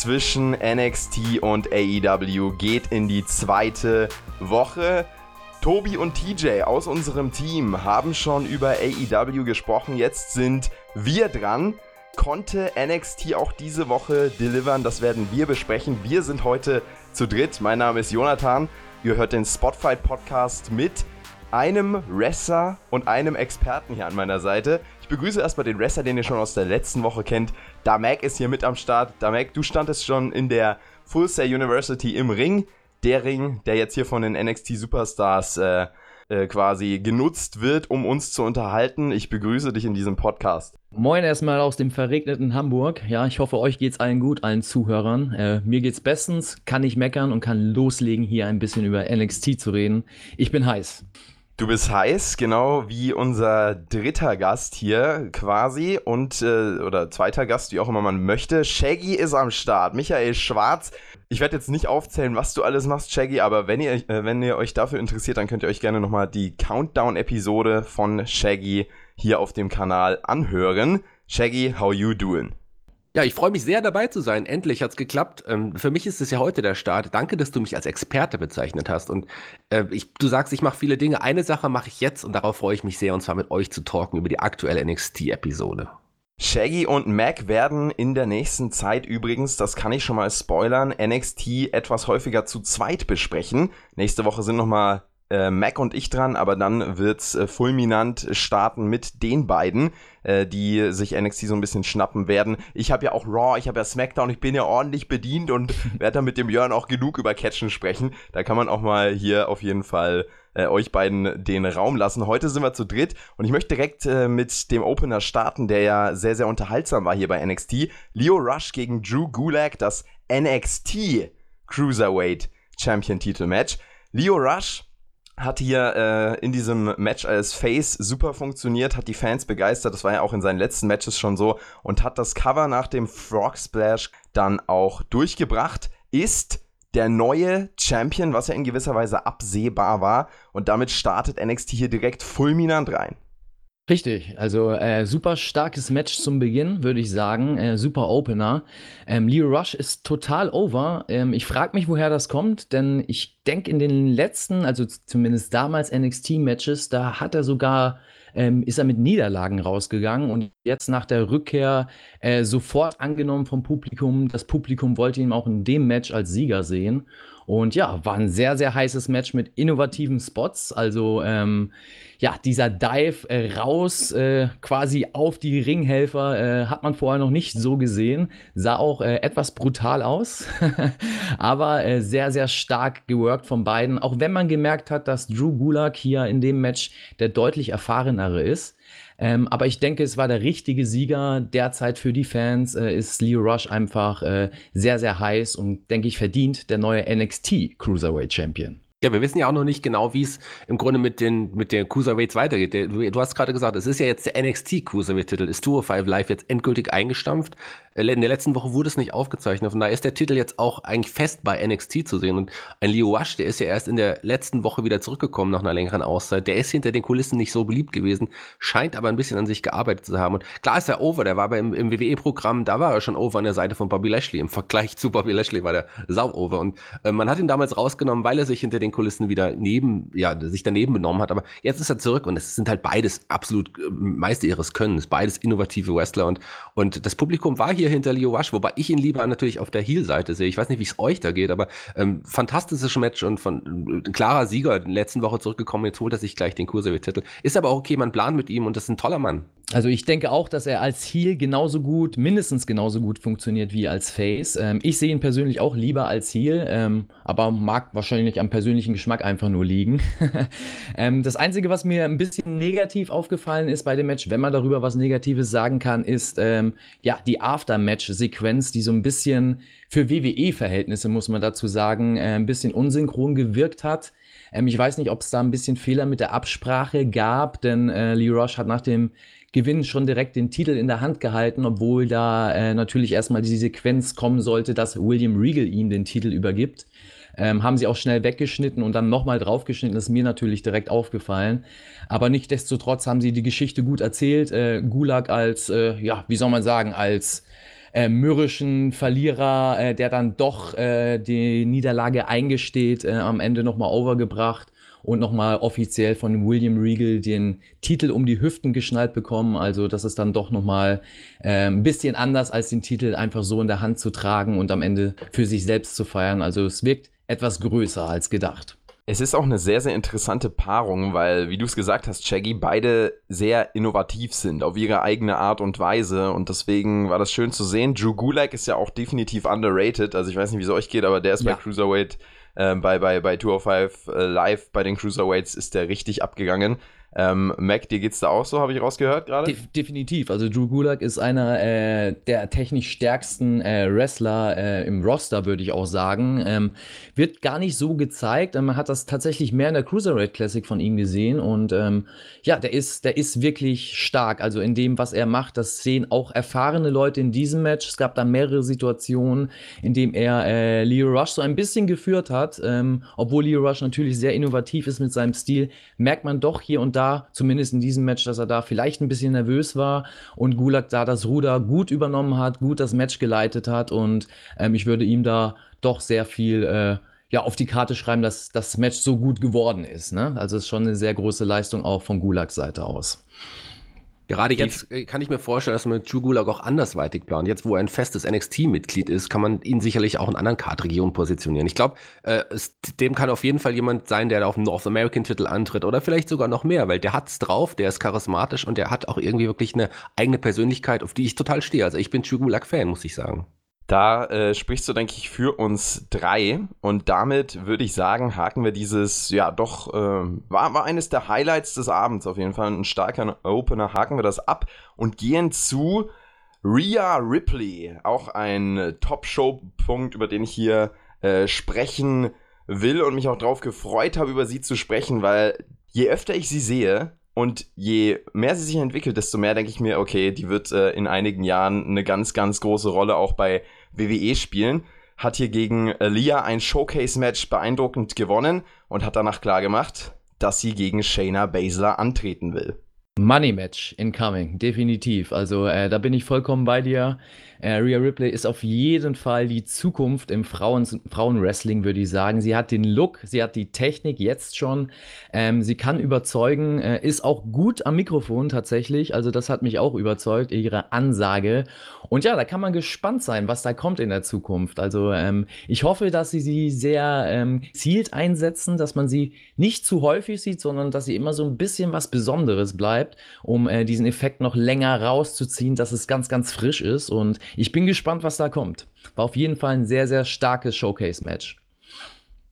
zwischen NXT und AEW geht in die zweite Woche. Tobi und TJ aus unserem Team haben schon über AEW gesprochen. Jetzt sind wir dran. Konnte NXT auch diese Woche delivern? Das werden wir besprechen. Wir sind heute zu dritt. Mein Name ist Jonathan. Ihr hört den Spotfight Podcast mit einem Wrestler und einem Experten hier an meiner Seite begrüße erstmal den Wrestler, den ihr schon aus der letzten Woche kennt. Damek ist hier mit am Start. Damek, du standest schon in der Full Sail University im Ring. Der Ring, der jetzt hier von den NXT Superstars äh, äh, quasi genutzt wird, um uns zu unterhalten. Ich begrüße dich in diesem Podcast. Moin erstmal aus dem verregneten Hamburg. Ja, ich hoffe, euch geht's allen gut, allen Zuhörern. Äh, mir geht's bestens, kann ich meckern und kann loslegen, hier ein bisschen über NXT zu reden. Ich bin heiß. Du bist heiß, genau wie unser dritter Gast hier quasi und äh, oder zweiter Gast, wie auch immer man möchte. Shaggy ist am Start. Michael Schwarz. Ich werde jetzt nicht aufzählen, was du alles machst, Shaggy, aber wenn ihr, äh, wenn ihr euch dafür interessiert, dann könnt ihr euch gerne nochmal die Countdown-Episode von Shaggy hier auf dem Kanal anhören. Shaggy, how you doing? Ja, ich freue mich sehr dabei zu sein. Endlich hat's geklappt. Ähm, für mich ist es ja heute der Start. Danke, dass du mich als Experte bezeichnet hast. Und äh, ich, du sagst, ich mache viele Dinge. Eine Sache mache ich jetzt und darauf freue ich mich sehr, und zwar mit euch zu talken über die aktuelle NXT-Episode. Shaggy und Mac werden in der nächsten Zeit übrigens, das kann ich schon mal spoilern, NXT etwas häufiger zu zweit besprechen. Nächste Woche sind nochmal äh, Mac und ich dran, aber dann wird's äh, fulminant starten mit den beiden, äh, die sich NXT so ein bisschen schnappen werden. Ich habe ja auch Raw, ich habe ja SmackDown, ich bin ja ordentlich bedient und werde dann mit dem Jörn auch genug über Catchen sprechen. Da kann man auch mal hier auf jeden Fall äh, euch beiden den Raum lassen. Heute sind wir zu dritt und ich möchte direkt äh, mit dem Opener starten, der ja sehr, sehr unterhaltsam war hier bei NXT. Leo Rush gegen Drew Gulak, das NXT Cruiserweight Champion Titel Match. Leo Rush hat hier äh, in diesem Match als Face super funktioniert, hat die Fans begeistert. Das war ja auch in seinen letzten Matches schon so und hat das Cover nach dem Frog Splash dann auch durchgebracht. Ist der neue Champion, was ja in gewisser Weise absehbar war. Und damit startet NXT hier direkt fulminant rein. Richtig, also äh, super starkes Match zum Beginn, würde ich sagen. Äh, super Opener. Ähm, Leo Rush ist total over. Ähm, ich frage mich, woher das kommt, denn ich denke, in den letzten, also zumindest damals NXT-Matches, da hat er sogar, ähm, ist er mit Niederlagen rausgegangen und jetzt nach der Rückkehr äh, sofort angenommen vom Publikum. Das Publikum wollte ihn auch in dem Match als Sieger sehen. Und ja, war ein sehr, sehr heißes Match mit innovativen Spots. Also ähm, ja, dieser Dive äh, raus, äh, quasi auf die Ringhelfer, äh, hat man vorher noch nicht so gesehen. Sah auch äh, etwas brutal aus, aber äh, sehr, sehr stark geworkt von beiden. Auch wenn man gemerkt hat, dass Drew Gulak hier in dem Match der deutlich erfahrenere ist. Ähm, aber ich denke, es war der richtige Sieger derzeit für die Fans. Äh, ist Leo Rush einfach äh, sehr, sehr heiß und denke ich verdient der neue NXT Cruiserweight Champion. Ja, wir wissen ja auch noch nicht genau, wie es im Grunde mit den, mit den Cruiserweights weitergeht. Du, hast gerade gesagt, es ist ja jetzt der NXT Cruiserweight-Titel. Ist Tour 5 Live jetzt endgültig eingestampft? Äh, in der letzten Woche wurde es nicht aufgezeichnet. Von daher ist der Titel jetzt auch eigentlich fest bei NXT zu sehen. Und ein Leo Rush, der ist ja erst in der letzten Woche wieder zurückgekommen nach einer längeren Auszeit. Der ist hinter den Kulissen nicht so beliebt gewesen, scheint aber ein bisschen an sich gearbeitet zu haben. Und klar ist er over. Der war beim, im WWE-Programm, da war er schon over an der Seite von Bobby Lashley. Im Vergleich zu Bobby Lashley war der sau over. Und äh, man hat ihn damals rausgenommen, weil er sich hinter den Kulissen wieder neben, ja, sich daneben benommen hat. Aber jetzt ist er zurück und es sind halt beides absolut äh, Meister ihres Könnens, beides innovative Wrestler und, und das Publikum war hier hinter Leo Rush, wobei ich ihn lieber natürlich auf der Heel-Seite sehe. Ich weiß nicht, wie es euch da geht, aber ähm, fantastisches Match und von äh, klarer Sieger, in der letzten Woche zurückgekommen, jetzt holt er sich gleich den Cruiserweight-Titel. Ist aber auch okay, man plant mit ihm und das ist ein toller Mann. Also ich denke auch, dass er als Heel genauso gut, mindestens genauso gut funktioniert wie als Face. Ähm, ich sehe ihn persönlich auch lieber als Heel, ähm, aber mag wahrscheinlich am persönlichen Geschmack einfach nur liegen. ähm, das Einzige, was mir ein bisschen negativ aufgefallen ist bei dem Match, wenn man darüber was Negatives sagen kann, ist ähm, ja die Aftermatch-Sequenz, die so ein bisschen für WWE-Verhältnisse, muss man dazu sagen, äh, ein bisschen unsynchron gewirkt hat. Ähm, ich weiß nicht, ob es da ein bisschen Fehler mit der Absprache gab, denn äh, Lee Rush hat nach dem Gewinn schon direkt den Titel in der Hand gehalten, obwohl da äh, natürlich erstmal die Sequenz kommen sollte, dass William Regal ihm den Titel übergibt. Ähm, haben sie auch schnell weggeschnitten und dann nochmal draufgeschnitten, ist mir natürlich direkt aufgefallen. Aber nichtdestotrotz haben sie die Geschichte gut erzählt. Äh, Gulag als, äh, ja, wie soll man sagen, als äh, mürrischen Verlierer, äh, der dann doch äh, die Niederlage eingesteht, äh, am Ende nochmal overgebracht und nochmal offiziell von William Regal den Titel um die Hüften geschnallt bekommen. Also das ist dann doch nochmal äh, ein bisschen anders, als den Titel einfach so in der Hand zu tragen und am Ende für sich selbst zu feiern. Also es wirkt etwas größer als gedacht. Es ist auch eine sehr, sehr interessante Paarung, weil, wie du es gesagt hast, Shaggy, beide sehr innovativ sind auf ihre eigene Art und Weise und deswegen war das schön zu sehen. Drew Gulak ist ja auch definitiv underrated, also ich weiß nicht, wie es euch geht, aber der ist ja. bei Cruiserweight, bei, bei, bei 205 äh, Live, bei den Cruiserweights ist der richtig abgegangen. Ähm, Mac, dir geht's da auch so, habe ich rausgehört gerade? De definitiv. Also Drew Gulak ist einer äh, der technisch stärksten äh, Wrestler äh, im Roster, würde ich auch sagen. Ähm, wird gar nicht so gezeigt. Man hat das tatsächlich mehr in der Cruiserweight Classic von ihm gesehen. Und ähm, ja, der ist, der ist wirklich stark. Also in dem, was er macht, das sehen auch erfahrene Leute in diesem Match. Es gab da mehrere Situationen, in denen er äh, Leo Rush so ein bisschen geführt hat. Ähm, obwohl Leo Rush natürlich sehr innovativ ist mit seinem Stil, merkt man doch hier und da, da, zumindest in diesem Match, dass er da vielleicht ein bisschen nervös war und Gulag da das Ruder gut übernommen hat, gut das Match geleitet hat und ähm, ich würde ihm da doch sehr viel äh, ja, auf die Karte schreiben, dass das Match so gut geworden ist. Ne? Also es ist schon eine sehr große Leistung auch von Gulags Seite aus. Gerade jetzt äh, kann ich mir vorstellen, dass man mit Drew Gulak auch andersweitig plant. Jetzt, wo er ein festes NXT-Mitglied ist, kann man ihn sicherlich auch in anderen Kartregionen positionieren. Ich glaube, äh, dem kann auf jeden Fall jemand sein, der auf dem North American-Titel antritt oder vielleicht sogar noch mehr, weil der hat's drauf, der ist charismatisch und der hat auch irgendwie wirklich eine eigene Persönlichkeit, auf die ich total stehe. Also ich bin Drew Gulak-Fan, muss ich sagen. Da äh, sprichst du, denke ich, für uns drei. Und damit würde ich sagen, haken wir dieses, ja, doch, äh, war, war eines der Highlights des Abends auf jeden Fall. Ein starker Opener. Haken wir das ab und gehen zu Rhea Ripley. Auch ein Top-Show-Punkt, über den ich hier äh, sprechen will und mich auch darauf gefreut habe, über sie zu sprechen, weil je öfter ich sie sehe, und je mehr sie sich entwickelt, desto mehr denke ich mir, okay, die wird äh, in einigen Jahren eine ganz, ganz große Rolle auch bei WWE spielen. Hat hier gegen Lia ein Showcase-Match beeindruckend gewonnen und hat danach klargemacht, dass sie gegen Shayna Baszler antreten will. Money Match incoming, definitiv. Also äh, da bin ich vollkommen bei dir. Äh, Rhea Ripley ist auf jeden Fall die Zukunft im Frauen Frauenwrestling, würde ich sagen. Sie hat den Look, sie hat die Technik jetzt schon. Ähm, sie kann überzeugen, äh, ist auch gut am Mikrofon tatsächlich. Also das hat mich auch überzeugt, ihre Ansage. Und ja, da kann man gespannt sein, was da kommt in der Zukunft. Also ähm, ich hoffe, dass sie sie sehr ähm, zielt einsetzen, dass man sie nicht zu häufig sieht, sondern dass sie immer so ein bisschen was Besonderes bleibt, um äh, diesen Effekt noch länger rauszuziehen, dass es ganz, ganz frisch ist. Und ich bin gespannt, was da kommt. War auf jeden Fall ein sehr, sehr starkes Showcase-Match.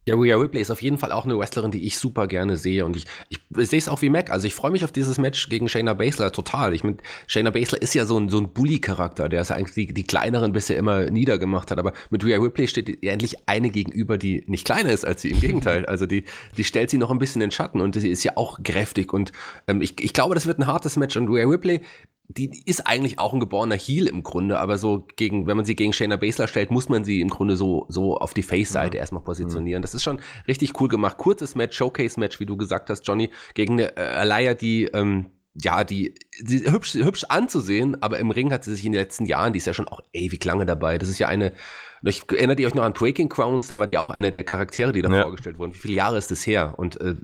Ja, Rhea Ripley ist auf jeden Fall auch eine Wrestlerin, die ich super gerne sehe. Und ich, ich, ich sehe es auch wie Mac. Also ich freue mich auf dieses Match gegen Shayna Baszler total. Ich meine, Shayna Baszler ist ja so ein, so ein Bully-Charakter, der ist ja eigentlich die, die kleineren bisher immer niedergemacht hat. Aber mit Rhea Ripley steht ihr endlich eine gegenüber, die nicht kleiner ist als sie. Im Gegenteil. Also die, die stellt sie noch ein bisschen in den Schatten und sie ist ja auch kräftig. Und ähm, ich, ich glaube, das wird ein hartes Match. Und Rhea Ripley die ist eigentlich auch ein geborener Heel im Grunde, aber so gegen, wenn man sie gegen Shayna Baszler stellt, muss man sie im Grunde so, so auf die Face-Seite mhm. erstmal positionieren. Mhm. Das ist schon richtig cool gemacht. Kurzes Match, Showcase-Match, wie du gesagt hast, Johnny, gegen eine äh, Alaya, die, ähm, ja, die, die hübsch, hübsch anzusehen, aber im Ring hat sie sich in den letzten Jahren, die ist ja schon auch ewig lange dabei. Das ist ja eine, ich erinnert ihr euch noch an Breaking Crowns, war ja auch eine der Charaktere, die da ja. vorgestellt wurden. Wie viele Jahre ist das her? Und äh,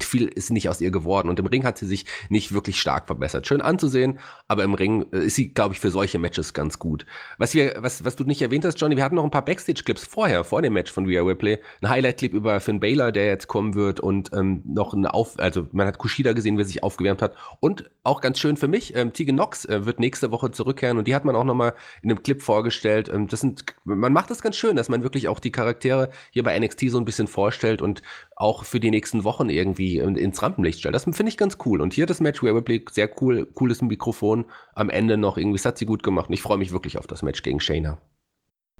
viel ist nicht aus ihr geworden. Und im Ring hat sie sich nicht wirklich stark verbessert. Schön anzusehen, aber im Ring äh, ist sie, glaube ich, für solche Matches ganz gut. Was wir, was, was du nicht erwähnt hast, Johnny, wir hatten noch ein paar Backstage-Clips vorher, vor dem Match von Rhea Ripley. Ein Highlight-Clip über Finn Baylor, der jetzt kommen wird und ähm, noch ein Auf, also man hat Kushida gesehen, wie er sich aufgewärmt hat. Und auch ganz schön für mich, ähm, Tegan Knox äh, wird nächste Woche zurückkehren und die hat man auch nochmal in einem Clip vorgestellt. Ähm, das sind, man macht macht es ganz schön, dass man wirklich auch die Charaktere hier bei NXT so ein bisschen vorstellt und auch für die nächsten Wochen irgendwie ins Rampenlicht stellt. Das finde ich ganz cool. Und hier das Match Rhea Ripley, sehr cool, cooles Mikrofon am Ende noch irgendwie, das hat sie gut gemacht und ich freue mich wirklich auf das Match gegen Shayna.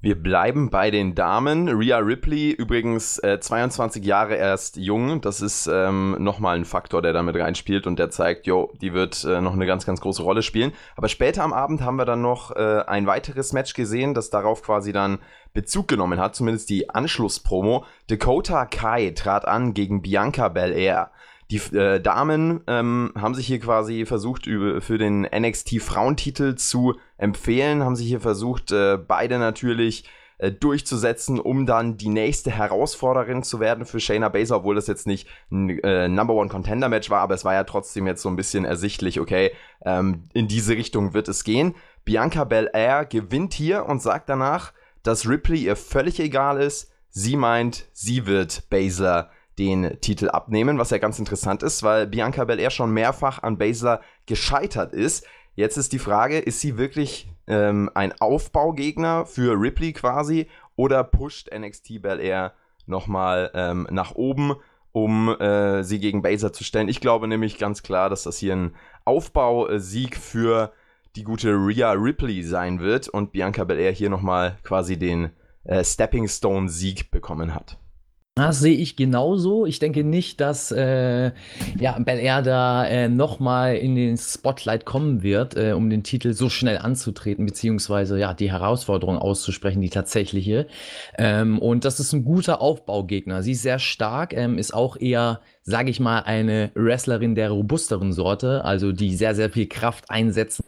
Wir bleiben bei den Damen. Rhea Ripley, übrigens äh, 22 Jahre erst jung. Das ist ähm, nochmal ein Faktor, der damit reinspielt und der zeigt, jo, die wird äh, noch eine ganz, ganz große Rolle spielen. Aber später am Abend haben wir dann noch äh, ein weiteres Match gesehen, das darauf quasi dann Bezug genommen hat, zumindest die Anschlusspromo. Dakota Kai trat an gegen Bianca Belair. Die äh, Damen ähm, haben sich hier quasi versucht, für den NXT-Frauentitel zu empfehlen, haben sich hier versucht, äh, beide natürlich äh, durchzusetzen, um dann die nächste Herausforderin zu werden für Shayna Baszler, obwohl das jetzt nicht ein äh, Number One Contender Match war, aber es war ja trotzdem jetzt so ein bisschen ersichtlich, okay, ähm, in diese Richtung wird es gehen. Bianca Belair gewinnt hier und sagt danach, dass Ripley ihr völlig egal ist. Sie meint, sie wird Baszler den Titel abnehmen, was ja ganz interessant ist, weil Bianca Belair schon mehrfach an Baszler gescheitert ist. Jetzt ist die Frage, ist sie wirklich ähm, ein Aufbaugegner für Ripley quasi oder pusht NXT Belair nochmal ähm, nach oben, um äh, sie gegen Baszler zu stellen? Ich glaube nämlich ganz klar, dass das hier ein Aufbausieg für die gute Rhea Ripley sein wird und Bianca Belair hier nochmal quasi den äh, Stepping Stone Sieg bekommen hat. Das sehe ich genauso. Ich denke nicht, dass äh, ja, Bel Air da äh, nochmal in den Spotlight kommen wird, äh, um den Titel so schnell anzutreten, beziehungsweise ja, die Herausforderung auszusprechen, die tatsächliche. Ähm, und das ist ein guter Aufbaugegner. Sie ist sehr stark, ähm, ist auch eher, sage ich mal, eine Wrestlerin der robusteren Sorte, also die sehr, sehr viel Kraft einsetzen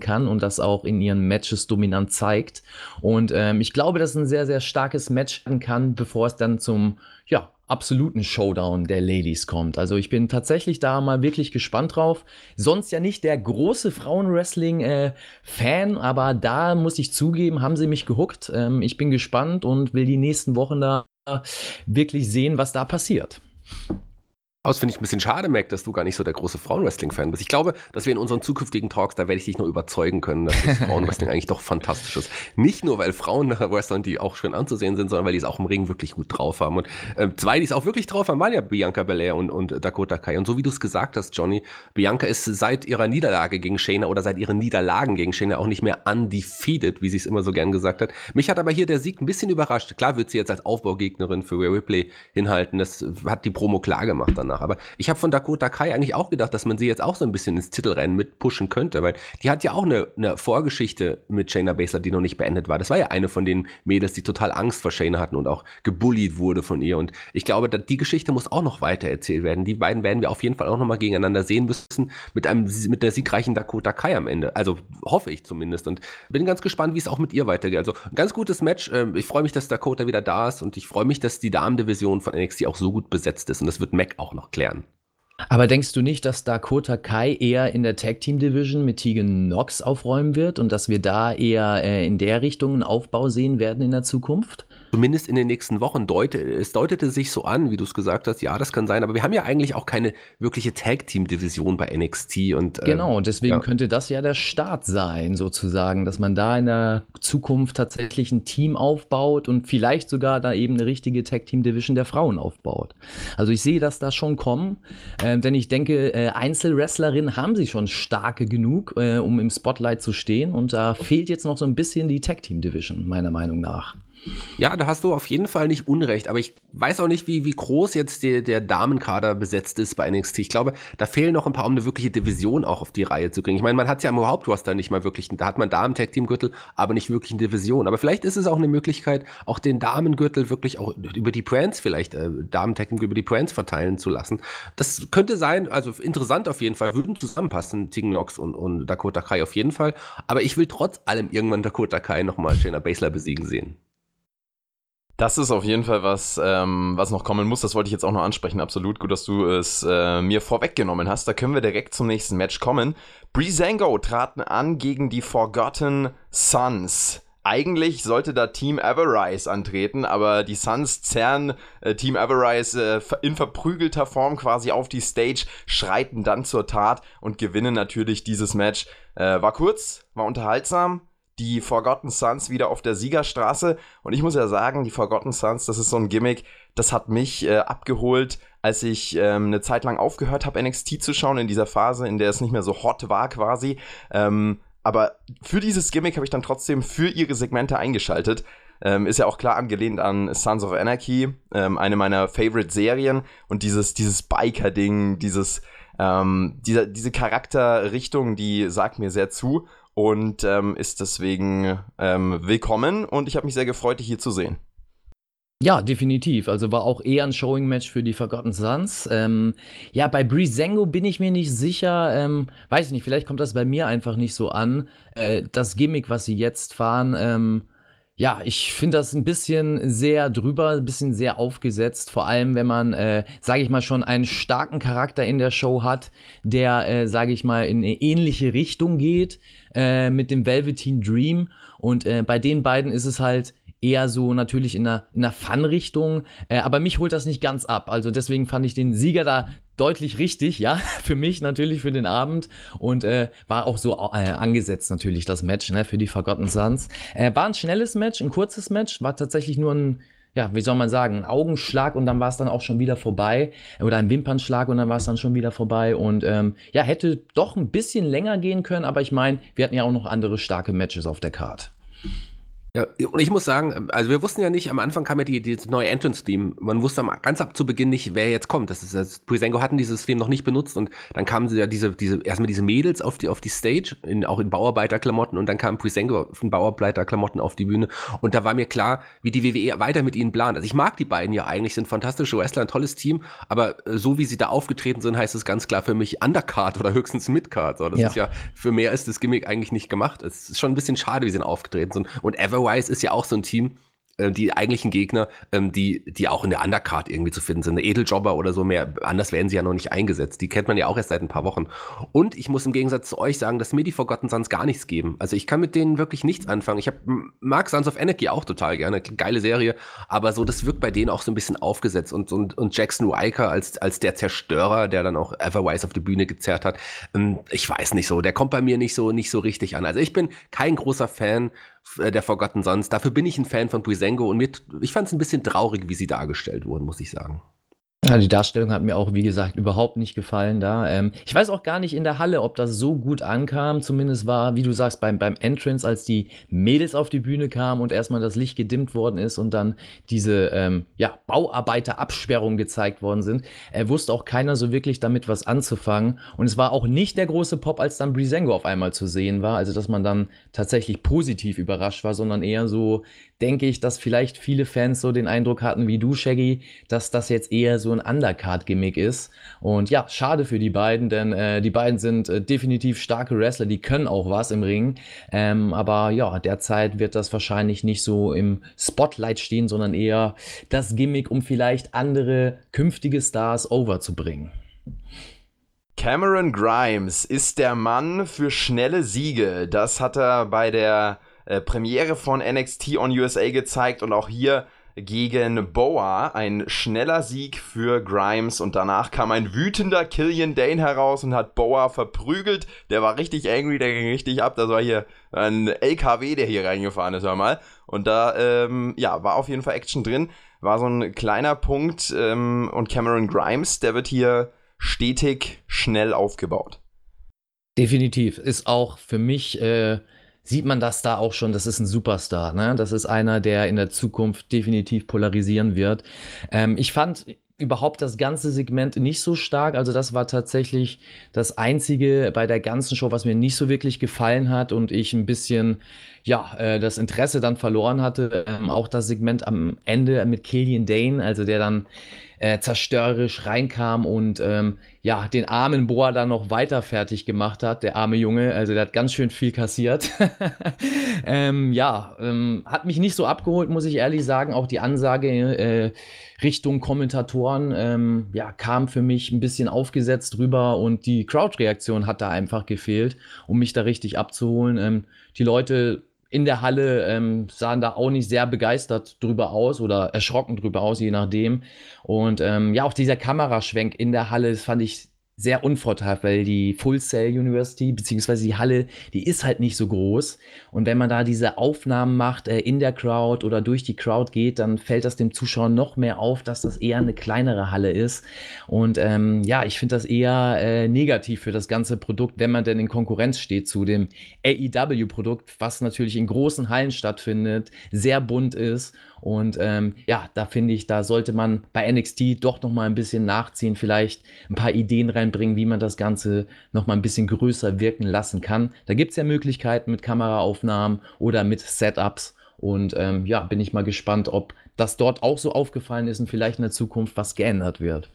kann und das auch in ihren Matches dominant zeigt. Und ähm, ich glaube, dass ein sehr, sehr starkes Match werden kann, bevor es dann zum ja, absoluten Showdown der Ladies kommt. Also ich bin tatsächlich da mal wirklich gespannt drauf. Sonst ja nicht der große Frauenwrestling-Fan, äh, aber da muss ich zugeben, haben sie mich gehuckt. Ähm, ich bin gespannt und will die nächsten Wochen da wirklich sehen, was da passiert. Das finde ich ein bisschen schade, Mac, dass du gar nicht so der große Frauenwrestling-Fan bist. Ich glaube, dass wir in unseren zukünftigen Talks, da werde ich dich noch überzeugen können, dass das Frauenwrestling eigentlich doch fantastisch ist. Nicht nur, weil Frauen Wrestlern, die auch schön anzusehen sind, sondern weil die es auch im Ring wirklich gut drauf haben. Und äh, zwei, die es auch wirklich drauf haben, waren ja Bianca Belair und, und Dakota Kai. Und so wie du es gesagt hast, Johnny, Bianca ist seit ihrer Niederlage gegen Shayna oder seit ihren Niederlagen gegen Shayna auch nicht mehr undefeated, wie sie es immer so gern gesagt hat. Mich hat aber hier der Sieg ein bisschen überrascht. Klar wird sie jetzt als Aufbaugegnerin für Rhea Ripley hinhalten. Das hat die Promo klar gemacht danach danach. Aber ich habe von Dakota Kai eigentlich auch gedacht, dass man sie jetzt auch so ein bisschen ins Titelrennen mit pushen könnte, weil die hat ja auch eine, eine Vorgeschichte mit Shayna Baszler, die noch nicht beendet war. Das war ja eine von den Mädels, die total Angst vor Shayna hatten und auch gebullied wurde von ihr. Und ich glaube, die Geschichte muss auch noch weiter erzählt werden. Die beiden werden wir auf jeden Fall auch noch mal gegeneinander sehen müssen mit einem mit der siegreichen Dakota Kai am Ende. Also hoffe ich zumindest und bin ganz gespannt, wie es auch mit ihr weitergeht. Also ein ganz gutes Match. Ähm, ich freue mich, dass Dakota wieder da ist und ich freue mich, dass die Damendivision von NXT auch so gut besetzt ist und das wird Mac auch noch klären. Aber denkst du nicht, dass Dakota Kai eher in der Tag Team Division mit Tegan Knox aufräumen wird und dass wir da eher äh, in der Richtung einen Aufbau sehen werden in der Zukunft? Zumindest in den nächsten Wochen deute, es deutete sich so an, wie du es gesagt hast, ja, das kann sein, aber wir haben ja eigentlich auch keine wirkliche Tag-Team-Division bei NXT und ähm, Genau, deswegen ja. könnte das ja der Start sein, sozusagen, dass man da in der Zukunft tatsächlich ein Team aufbaut und vielleicht sogar da eben eine richtige Tag-Team-Division der Frauen aufbaut. Also ich sehe das da schon kommen, äh, denn ich denke, äh, Einzelwrestlerinnen haben sie schon starke genug, äh, um im Spotlight zu stehen und da fehlt jetzt noch so ein bisschen die Tag-Team-Division, meiner Meinung nach. Ja, da hast du auf jeden Fall nicht Unrecht, aber ich weiß auch nicht, wie, wie groß jetzt die, der Damenkader besetzt ist bei NXT. Ich glaube, da fehlen noch ein paar, um eine wirkliche Division auch auf die Reihe zu kriegen. Ich meine, man hat es ja im Hauptroster nicht mal wirklich, da hat man Damen-Tag-Team-Gürtel, aber nicht wirklich eine Division. Aber vielleicht ist es auch eine Möglichkeit, auch den Damengürtel wirklich auch über die Brands vielleicht, äh, Damen-Tag-Team über die Brands verteilen zu lassen. Das könnte sein, also interessant auf jeden Fall, würden zusammenpassen, Tegan Nox und, und Dakota Kai auf jeden Fall. Aber ich will trotz allem irgendwann Dakota Kai nochmal Shayna Baszler besiegen sehen. Das ist auf jeden Fall was, ähm, was noch kommen muss. Das wollte ich jetzt auch noch ansprechen. Absolut gut, dass du es äh, mir vorweggenommen hast. Da können wir direkt zum nächsten Match kommen. Breezango traten an gegen die Forgotten Sons. Eigentlich sollte da Team Everrise antreten, aber die Suns zerren äh, Team Everrise äh, in verprügelter Form quasi auf die Stage, schreiten dann zur Tat und gewinnen natürlich dieses Match. Äh, war kurz, war unterhaltsam, die Forgotten Sons wieder auf der Siegerstraße. Und ich muss ja sagen, die Forgotten Sons, das ist so ein Gimmick, das hat mich äh, abgeholt, als ich ähm, eine Zeit lang aufgehört habe, NXT zu schauen, in dieser Phase, in der es nicht mehr so hot war quasi. Ähm, aber für dieses Gimmick habe ich dann trotzdem für ihre Segmente eingeschaltet. Ähm, ist ja auch klar angelehnt an Sons of Anarchy, ähm, eine meiner Favorite-Serien. Und dieses, dieses Biker-Ding, ähm, dieser, diese Charakterrichtung, die sagt mir sehr zu und ähm, ist deswegen ähm, willkommen. Und ich habe mich sehr gefreut, dich hier zu sehen. Ja, definitiv. Also war auch eher ein Showing-Match für die Forgotten Sons. Ähm, ja, bei Breezango bin ich mir nicht sicher. Ähm, weiß ich nicht, vielleicht kommt das bei mir einfach nicht so an. Äh, das Gimmick, was sie jetzt fahren, ähm, ja, ich finde das ein bisschen sehr drüber, ein bisschen sehr aufgesetzt. Vor allem, wenn man, äh, sage ich mal, schon einen starken Charakter in der Show hat, der, äh, sage ich mal, in eine ähnliche Richtung geht äh, mit dem Velveteen Dream. Und äh, bei den beiden ist es halt eher so natürlich in einer, in einer Fun-Richtung. Äh, aber mich holt das nicht ganz ab. Also deswegen fand ich den Sieger da deutlich richtig, ja, für mich natürlich für den Abend und äh, war auch so äh, angesetzt natürlich das Match, ne, für die Forgotten Sons. Äh, war ein schnelles Match, ein kurzes Match, war tatsächlich nur ein ja, wie soll man sagen, ein Augenschlag und dann war es dann auch schon wieder vorbei. Oder ein Wimpernschlag und dann war es dann schon wieder vorbei. Und ähm, ja, hätte doch ein bisschen länger gehen können, aber ich meine, wir hatten ja auch noch andere starke Matches auf der Card. Ja, und ich muss sagen, also wir wussten ja nicht, am Anfang kam ja die, dieses neue Entrance-Theme. Man wusste ganz ab zu Beginn nicht, wer jetzt kommt. Das ist das, Prisengo hatten dieses Theme noch nicht benutzt und dann kamen ja diese, diese, erstmal diese Mädels auf die, auf die Stage, in, auch in Bauarbeiterklamotten und dann kam Prisengo in Bauarbeiterklamotten auf die Bühne und da war mir klar, wie die WWE weiter mit ihnen plant. Also ich mag die beiden ja eigentlich, sind fantastische Wrestler, ein tolles Team, aber äh, so wie sie da aufgetreten sind, heißt es ganz klar für mich Undercard oder höchstens Midcard. So, das ja. ist ja, für mehr ist das Gimmick eigentlich nicht gemacht. Es ist schon ein bisschen schade, wie sie aufgetreten sind. Und Ever Otherwise ist ja auch so ein Team, äh, die eigentlichen Gegner, ähm, die, die auch in der Undercard irgendwie zu finden sind. Edeljobber oder so mehr. Anders werden sie ja noch nicht eingesetzt. Die kennt man ja auch erst seit ein paar Wochen. Und ich muss im Gegensatz zu euch sagen, dass mir die Forgotten Sons gar nichts geben. Also ich kann mit denen wirklich nichts anfangen. Ich hab, mag Sons of Anarchy auch total gerne. Geile Serie. Aber so, das wirkt bei denen auch so ein bisschen aufgesetzt. Und, und, und Jackson Riker als, als der Zerstörer, der dann auch Everwise auf die Bühne gezerrt hat. Ähm, ich weiß nicht so. Der kommt bei mir nicht so, nicht so richtig an. Also ich bin kein großer Fan der Forgotten Sons. Dafür bin ich ein Fan von Brisengo und mit, ich fand es ein bisschen traurig, wie sie dargestellt wurden, muss ich sagen. Ja, die Darstellung hat mir auch, wie gesagt, überhaupt nicht gefallen da. Ähm, ich weiß auch gar nicht in der Halle, ob das so gut ankam. Zumindest war, wie du sagst, beim, beim Entrance, als die Mädels auf die Bühne kamen und erstmal das Licht gedimmt worden ist und dann diese ähm, ja, Bauarbeiterabsperrungen gezeigt worden sind, äh, wusste auch keiner so wirklich damit was anzufangen. Und es war auch nicht der große Pop, als dann Brisengo auf einmal zu sehen war. Also, dass man dann tatsächlich positiv überrascht war, sondern eher so denke ich, dass vielleicht viele Fans so den Eindruck hatten wie du, Shaggy, dass das jetzt eher so ein Undercard-Gimmick ist. Und ja, schade für die beiden, denn äh, die beiden sind äh, definitiv starke Wrestler, die können auch was im Ring. Ähm, aber ja, derzeit wird das wahrscheinlich nicht so im Spotlight stehen, sondern eher das Gimmick, um vielleicht andere künftige Stars overzubringen. Cameron Grimes ist der Mann für schnelle Siege. Das hat er bei der äh, Premiere von NXT on USA gezeigt und auch hier gegen Boa ein schneller Sieg für Grimes und danach kam ein wütender Killian Dane heraus und hat Boa verprügelt. Der war richtig angry, der ging richtig ab. Das war hier ein LKW, der hier reingefahren ist, hör mal. Und da, ähm, ja, war auf jeden Fall Action drin. War so ein kleiner Punkt ähm, und Cameron Grimes, der wird hier stetig schnell aufgebaut. Definitiv. Ist auch für mich äh, sieht man das da auch schon, das ist ein Superstar. Ne? Das ist einer, der in der Zukunft definitiv polarisieren wird. Ähm, ich fand überhaupt das ganze Segment nicht so stark. Also das war tatsächlich das Einzige bei der ganzen Show, was mir nicht so wirklich gefallen hat und ich ein bisschen ja, äh, das Interesse dann verloren hatte. Ähm, auch das Segment am Ende mit Killian Dane, also der dann äh, zerstörerisch reinkam und ähm, ja, den armen Boa dann noch weiter fertig gemacht hat, der arme Junge. Also der hat ganz schön viel kassiert. ähm, ja, ähm, hat mich nicht so abgeholt, muss ich ehrlich sagen. Auch die Ansage äh, Richtung Kommentatoren ähm, ja, kam für mich ein bisschen aufgesetzt rüber und die Crowd-Reaktion hat da einfach gefehlt, um mich da richtig abzuholen. Ähm, die Leute in der Halle ähm, sahen da auch nicht sehr begeistert drüber aus oder erschrocken drüber aus, je nachdem. Und ähm, ja, auch dieser Kameraschwenk in der Halle, das fand ich sehr unvorteilhaft, weil die Full Sail University, beziehungsweise die Halle, die ist halt nicht so groß. Und wenn man da diese Aufnahmen macht äh, in der Crowd oder durch die Crowd geht, dann fällt das dem Zuschauer noch mehr auf, dass das eher eine kleinere Halle ist. Und ähm, ja, ich finde das eher äh, negativ für das ganze Produkt, wenn man denn in Konkurrenz steht zu dem AEW-Produkt, was natürlich in großen Hallen stattfindet, sehr bunt ist und ähm, ja, da finde ich, da sollte man bei NXT doch noch mal ein bisschen nachziehen, vielleicht ein paar Ideen reinbringen, wie man das Ganze noch mal ein bisschen größer wirken lassen kann. Da gibt es ja Möglichkeiten mit Kameraaufnahmen oder mit Setups. Und ähm, ja, bin ich mal gespannt, ob das dort auch so aufgefallen ist und vielleicht in der Zukunft was geändert wird.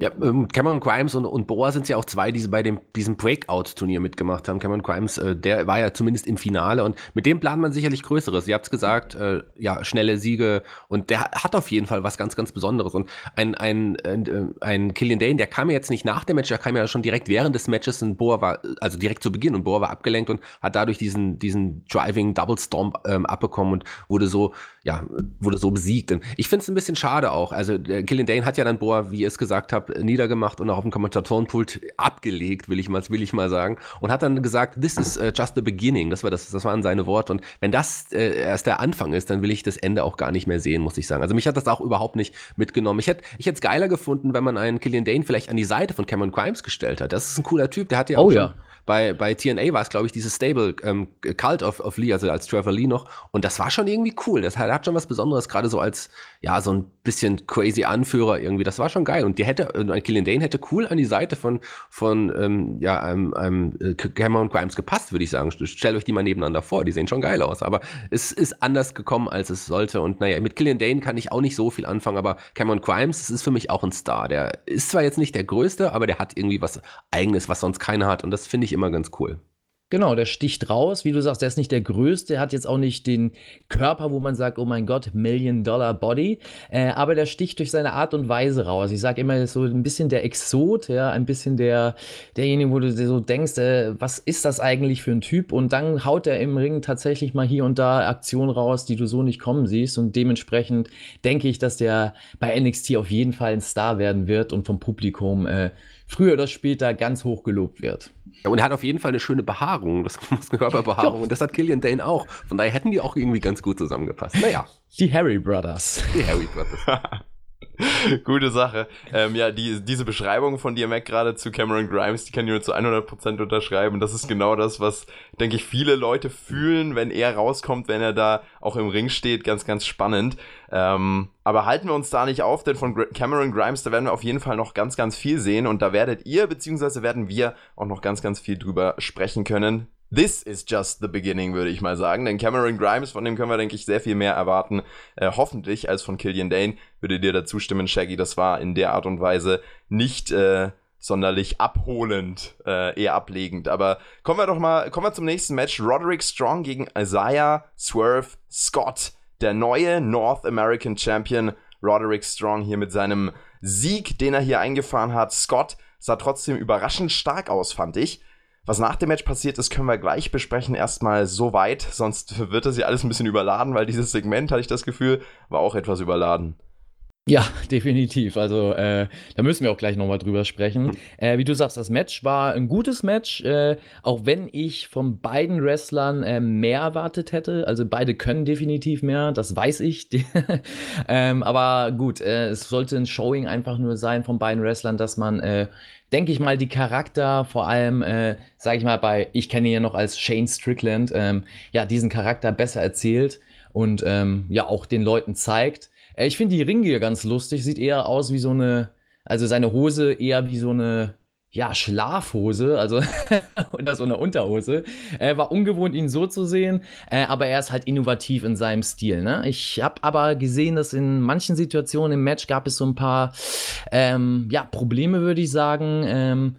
Ja, ähm, Cameron Grimes und, und Boa sind ja auch zwei, die bei dem, diesem Breakout-Turnier mitgemacht haben. Cameron Grimes, äh, der war ja zumindest im Finale und mit dem plant man sicherlich Größeres. Ihr habt es gesagt, äh, ja, schnelle Siege und der hat auf jeden Fall was ganz, ganz Besonderes. Und ein, ein, ein, äh, ein Killian Dane, der kam ja jetzt nicht nach dem Match, der kam ja schon direkt während des Matches und Boa war, also direkt zu Beginn und Boa war abgelenkt und hat dadurch diesen, diesen Driving Double Stomp ähm, abbekommen und wurde so, ja, wurde so besiegt. Und ich finde es ein bisschen schade auch. Also Killian Dane hat ja dann Boa, wie ihr es gesagt habt, niedergemacht und auch auf dem Kommentatorenpult abgelegt, will ich mal, will ich mal sagen. Und hat dann gesagt, this is uh, just the beginning. Das, war das, das waren seine Worte. Und wenn das äh, erst der Anfang ist, dann will ich das Ende auch gar nicht mehr sehen, muss ich sagen. Also mich hat das auch überhaupt nicht mitgenommen. Ich hätte ich es geiler gefunden, wenn man einen Killian Dane vielleicht an die Seite von Cameron Grimes gestellt hat. Das ist ein cooler Typ. Der hat ja auch oh, schon, ja bei, bei TNA war es, glaube ich, dieses Stable ähm, Cult of, of Lee, also als Trevor Lee noch. Und das war schon irgendwie cool. Das hat, hat schon was Besonderes, gerade so als, ja, so ein bisschen crazy Anführer irgendwie. Das war schon geil. Und die hätte, ein Killian Dane hätte cool an die Seite von, von ähm, ja, einem, einem äh, Cameron Grimes gepasst, würde ich sagen. Stellt euch die mal nebeneinander vor. Die sehen schon geil aus. Aber es ist anders gekommen, als es sollte. Und naja, mit Killian Dane kann ich auch nicht so viel anfangen. Aber Cameron Grimes, das ist für mich auch ein Star. Der ist zwar jetzt nicht der größte, aber der hat irgendwie was Eigenes, was sonst keiner hat. Und das finde ich immer ganz cool. Genau, der sticht raus. Wie du sagst, der ist nicht der Größte, der hat jetzt auch nicht den Körper, wo man sagt, oh mein Gott, Million Dollar Body, äh, aber der sticht durch seine Art und Weise raus. Ich sage immer so ein bisschen der Exot, ja, ein bisschen der, derjenige, wo du dir so denkst, äh, was ist das eigentlich für ein Typ? Und dann haut er im Ring tatsächlich mal hier und da Aktionen raus, die du so nicht kommen siehst. Und dementsprechend denke ich, dass der bei NXT auf jeden Fall ein Star werden wird und vom Publikum äh, früher oder später ganz hoch gelobt wird. Ja, und er hat auf jeden Fall eine schöne Behaarung, das ist eine Körperbehaarung. Ja. Und das hat Killian Dane auch. Von daher hätten die auch irgendwie ganz gut zusammengepasst. Naja. Die Harry Brothers. Die Harry Brothers. Gute Sache. Ähm, ja, die, diese Beschreibung von dir, Mac, gerade zu Cameron Grimes, die kann ich nur zu 100% unterschreiben. Das ist genau das, was, denke ich, viele Leute fühlen, wenn er rauskommt, wenn er da auch im Ring steht. Ganz, ganz spannend. Ähm, aber halten wir uns da nicht auf, denn von Cameron Grimes, da werden wir auf jeden Fall noch ganz, ganz viel sehen und da werdet ihr, beziehungsweise werden wir auch noch ganz, ganz viel drüber sprechen können. This is just the beginning, würde ich mal sagen. Denn Cameron Grimes, von dem können wir, denke ich, sehr viel mehr erwarten, äh, hoffentlich, als von Killian Dane. Würde dir dazu stimmen, Shaggy, das war in der Art und Weise nicht äh, sonderlich abholend, äh, eher ablegend. Aber kommen wir doch mal, kommen wir zum nächsten Match. Roderick Strong gegen Isaiah Swerve Scott der neue North American Champion Roderick Strong hier mit seinem Sieg, den er hier eingefahren hat. Scott sah trotzdem überraschend stark aus, fand ich. Was nach dem Match passiert ist, können wir gleich besprechen. Erstmal so weit, sonst wird das hier alles ein bisschen überladen, weil dieses Segment, hatte ich das Gefühl, war auch etwas überladen. Ja, definitiv. Also äh, da müssen wir auch gleich nochmal drüber sprechen. Hm. Äh, wie du sagst, das Match war ein gutes Match, äh, auch wenn ich von beiden Wrestlern äh, mehr erwartet hätte. Also beide können definitiv mehr, das weiß ich. ähm, aber gut, äh, es sollte ein Showing einfach nur sein von beiden Wrestlern, dass man, äh, denke ich mal, die Charakter, vor allem, äh, sage ich mal, bei, ich kenne ihn ja noch als Shane Strickland, ähm, ja, diesen Charakter besser erzählt und ähm, ja auch den Leuten zeigt. Äh, ich finde die Ringe ganz lustig. Sieht eher aus wie so eine, also seine Hose eher wie so eine, ja, Schlafhose, also oder so eine Unterhose. Äh, war ungewohnt, ihn so zu sehen, äh, aber er ist halt innovativ in seinem Stil. Ne? Ich habe aber gesehen, dass in manchen Situationen im Match gab es so ein paar ähm, ja, Probleme, würde ich sagen, ähm,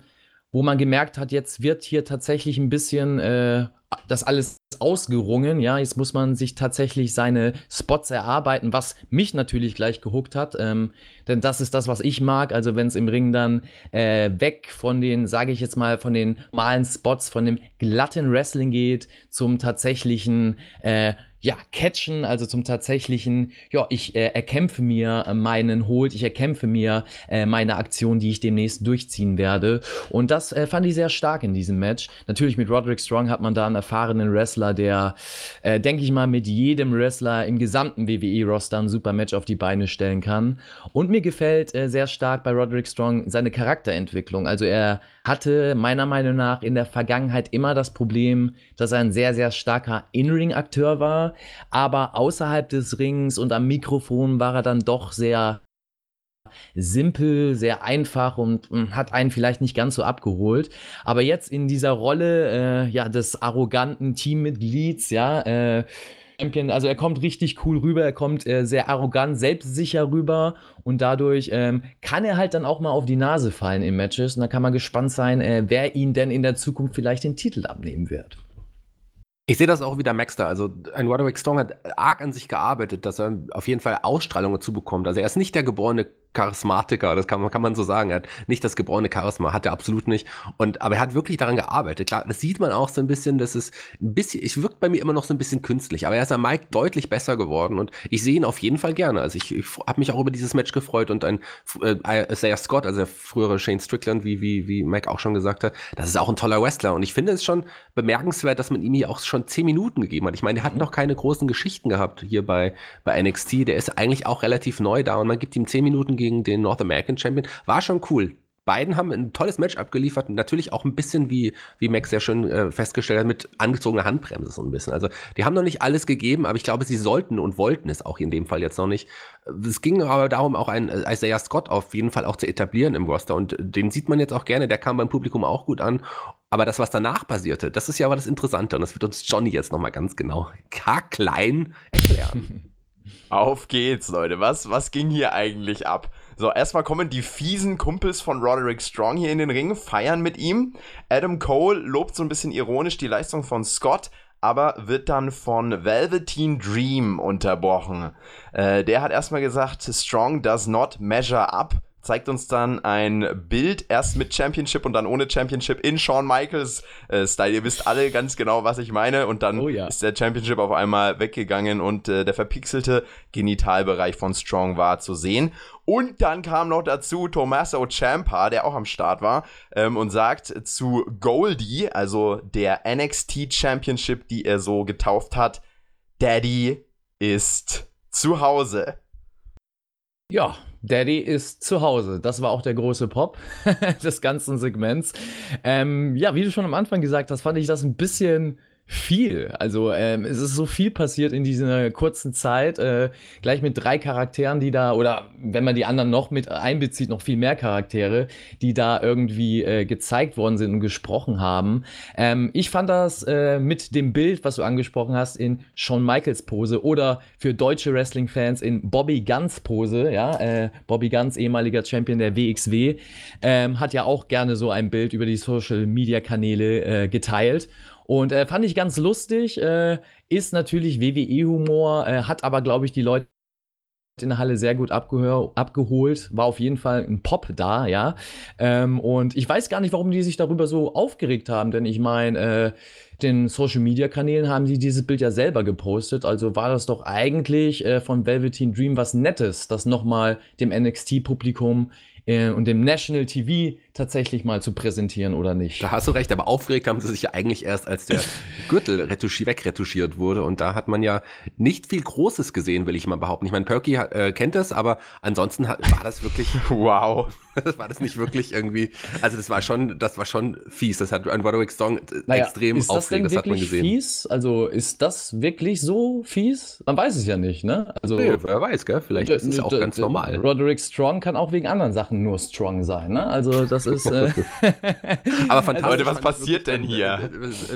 wo man gemerkt hat, jetzt wird hier tatsächlich ein bisschen äh, das alles ausgerungen. Ja, jetzt muss man sich tatsächlich seine Spots erarbeiten, was mich natürlich gleich gehuckt hat. Ähm, denn das ist das, was ich mag. Also wenn es im Ring dann äh, weg von den, sage ich jetzt mal, von den normalen Spots, von dem glatten Wrestling geht zum tatsächlichen äh, ja, catchen, also zum tatsächlichen, ja, ich äh, erkämpfe mir meinen Hold, ich erkämpfe mir äh, meine Aktion, die ich demnächst durchziehen werde. Und das äh, fand ich sehr stark in diesem Match. Natürlich mit Roderick Strong hat man da einen erfahrenen Wrestler, der, äh, denke ich mal, mit jedem Wrestler im gesamten WWE-Roster ein super Match auf die Beine stellen kann. Und mir gefällt äh, sehr stark bei Roderick Strong seine Charakterentwicklung. Also er hatte meiner Meinung nach in der Vergangenheit immer das Problem, dass er ein sehr, sehr starker In-Ring-Akteur war, aber außerhalb des Rings und am Mikrofon war er dann doch sehr simpel, sehr einfach und hm, hat einen vielleicht nicht ganz so abgeholt. Aber jetzt in dieser Rolle äh, ja, des arroganten Teammitglieds, ja, äh, also er kommt richtig cool rüber, er kommt äh, sehr arrogant, selbstsicher rüber und dadurch ähm, kann er halt dann auch mal auf die Nase fallen in Matches und da kann man gespannt sein, äh, wer ihn denn in der Zukunft vielleicht den Titel abnehmen wird. Ich sehe das auch wieder Max da. Also ein Roderick Strong hat arg an sich gearbeitet, dass er auf jeden Fall Ausstrahlung dazu bekommt. Also er ist nicht der geborene Charismatiker, das kann man, kann man so sagen. Er hat nicht das geborene Charisma, hat er absolut nicht. Und, aber er hat wirklich daran gearbeitet. Klar, das sieht man auch so ein bisschen, dass es ein bisschen, es wirkt bei mir immer noch so ein bisschen künstlich, aber er ist am Mike deutlich besser geworden und ich sehe ihn auf jeden Fall gerne. Also ich, ich habe mich auch über dieses Match gefreut und ein äh, Scott, also der frühere Shane Strickland, wie, wie, wie Mike auch schon gesagt hat, das ist auch ein toller Wrestler und ich finde es schon bemerkenswert, dass man ihm hier auch schon zehn Minuten gegeben hat. Ich meine, der hat noch keine großen Geschichten gehabt hier bei, bei NXT. Der ist eigentlich auch relativ neu da und man gibt ihm zehn Minuten gegen den North American Champion. War schon cool. Beiden haben ein tolles Match abgeliefert. Natürlich auch ein bisschen, wie, wie Max sehr schön äh, festgestellt hat, mit angezogener Handbremse so ein bisschen. Also, die haben noch nicht alles gegeben, aber ich glaube, sie sollten und wollten es auch in dem Fall jetzt noch nicht. Es ging aber darum, auch einen äh, Isaiah Scott auf jeden Fall auch zu etablieren im Roster. Und den sieht man jetzt auch gerne. Der kam beim Publikum auch gut an. Aber das, was danach passierte, das ist ja aber das Interessante. Und das wird uns Johnny jetzt nochmal ganz genau klein erklären. Auf geht's, Leute. Was, was ging hier eigentlich ab? So, erstmal kommen die fiesen Kumpels von Roderick Strong hier in den Ring, feiern mit ihm. Adam Cole lobt so ein bisschen ironisch die Leistung von Scott, aber wird dann von Velveteen Dream unterbrochen. Äh, der hat erstmal gesagt, Strong does not measure up zeigt uns dann ein Bild, erst mit Championship und dann ohne Championship in Shawn Michaels äh, Style. Ihr wisst alle ganz genau, was ich meine. Und dann oh, ja. ist der Championship auf einmal weggegangen und äh, der verpixelte Genitalbereich von Strong war zu sehen. Und dann kam noch dazu Tommaso Ciampa, der auch am Start war, ähm, und sagt zu Goldie, also der NXT Championship, die er so getauft hat, Daddy ist zu Hause. Ja, Daddy ist zu Hause. Das war auch der große Pop des ganzen Segments. Ähm, ja, wie du schon am Anfang gesagt hast, fand ich das ein bisschen viel. Also ähm, es ist so viel passiert in dieser kurzen Zeit, äh, gleich mit drei Charakteren, die da, oder wenn man die anderen noch mit einbezieht, noch viel mehr Charaktere, die da irgendwie äh, gezeigt worden sind und gesprochen haben. Ähm, ich fand das äh, mit dem Bild, was du angesprochen hast, in Shawn Michaels Pose oder für deutsche Wrestling-Fans in Bobby Guns Pose, ja, äh, Bobby Guns, ehemaliger Champion der WXW, ähm, hat ja auch gerne so ein Bild über die Social-Media-Kanäle äh, geteilt. Und äh, fand ich ganz lustig. Äh, ist natürlich WWE-Humor, äh, hat aber, glaube ich, die Leute in der Halle sehr gut abgeholt. War auf jeden Fall ein Pop da, ja. Ähm, und ich weiß gar nicht, warum die sich darüber so aufgeregt haben, denn ich meine, äh, den Social Media Kanälen haben sie dieses Bild ja selber gepostet. Also war das doch eigentlich äh, von Velveteen Dream was Nettes, das nochmal dem NXT-Publikum äh, und dem National TV tatsächlich mal zu präsentieren oder nicht. Da hast du recht, aber aufgeregt haben sie sich ja eigentlich erst, als der Gürtel retuschi wegretuschiert wurde. Und da hat man ja nicht viel Großes gesehen, will ich mal behaupten. Ich meine, Perky äh, kennt das, aber ansonsten hat, war das wirklich. wow. Das war das nicht wirklich irgendwie. Also das war schon, das war schon fies. Das hat ein Roderick Song naja, extrem ist das aufregend, das hat man gesehen. Fies? Also ist das wirklich so fies? Man weiß es ja nicht, ne? Also nee, wer weiß, gell? Vielleicht ist es auch ganz normal. Roderick Strong kann auch wegen anderen Sachen nur strong sein, ne? Also das Das ist. Äh Aber fantastisch. Leute, was passiert denn hier?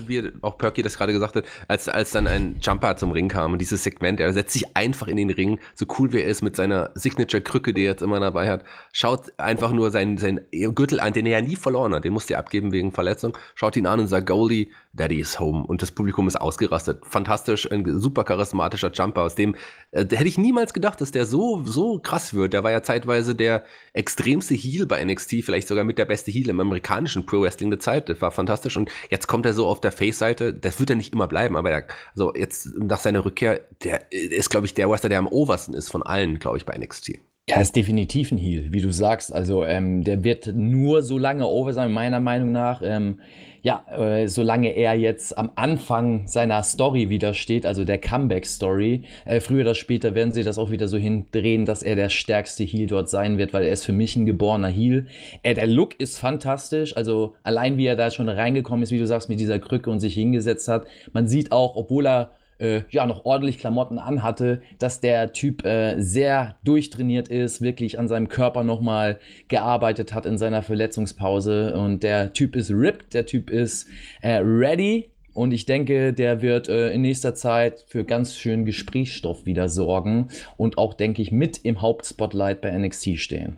Wie auch Perky das gerade gesagt hat, als, als dann ein Jumper zum Ring kam und dieses Segment, er setzt sich einfach in den Ring, so cool wie er ist mit seiner Signature-Krücke, die er jetzt immer dabei hat, schaut einfach nur seinen, seinen Gürtel an, den er ja nie verloren hat, den musste er abgeben wegen Verletzung, schaut ihn an und sagt, Goldie, Daddy is home. Und das Publikum ist ausgerastet. Fantastisch, ein super charismatischer Jumper, aus dem äh, hätte ich niemals gedacht, dass der so, so krass wird. Der war ja zeitweise der extremste Heel bei NXT, vielleicht sogar mit der beste Heel im amerikanischen Pro Wrestling der Zeit. Das war fantastisch. Und jetzt kommt er so auf der Face-Seite. Das wird er nicht immer bleiben, aber er, also jetzt nach seiner Rückkehr, der ist, glaube ich, der Wrestler, der am obersten ist von allen, glaube ich, bei NXT. Ja, ist definitiv ein Heal, wie du sagst. Also ähm, der wird nur so lange over sein, meiner Meinung nach. Ähm, ja, äh, solange er jetzt am Anfang seiner Story wieder steht, also der Comeback-Story, äh, früher oder später werden sie das auch wieder so hindrehen, dass er der stärkste Heal dort sein wird, weil er ist für mich ein geborener Heal. Äh, der Look ist fantastisch, also allein wie er da schon reingekommen ist, wie du sagst, mit dieser Krücke und sich hingesetzt hat. Man sieht auch, obwohl er äh, ja noch ordentlich Klamotten anhatte, dass der Typ äh, sehr durchtrainiert ist, wirklich an seinem Körper nochmal gearbeitet hat in seiner Verletzungspause. Und der Typ ist ripped, der Typ ist äh, ready. Und ich denke, der wird äh, in nächster Zeit für ganz schön Gesprächsstoff wieder sorgen und auch, denke ich, mit im Hauptspotlight bei NXT stehen.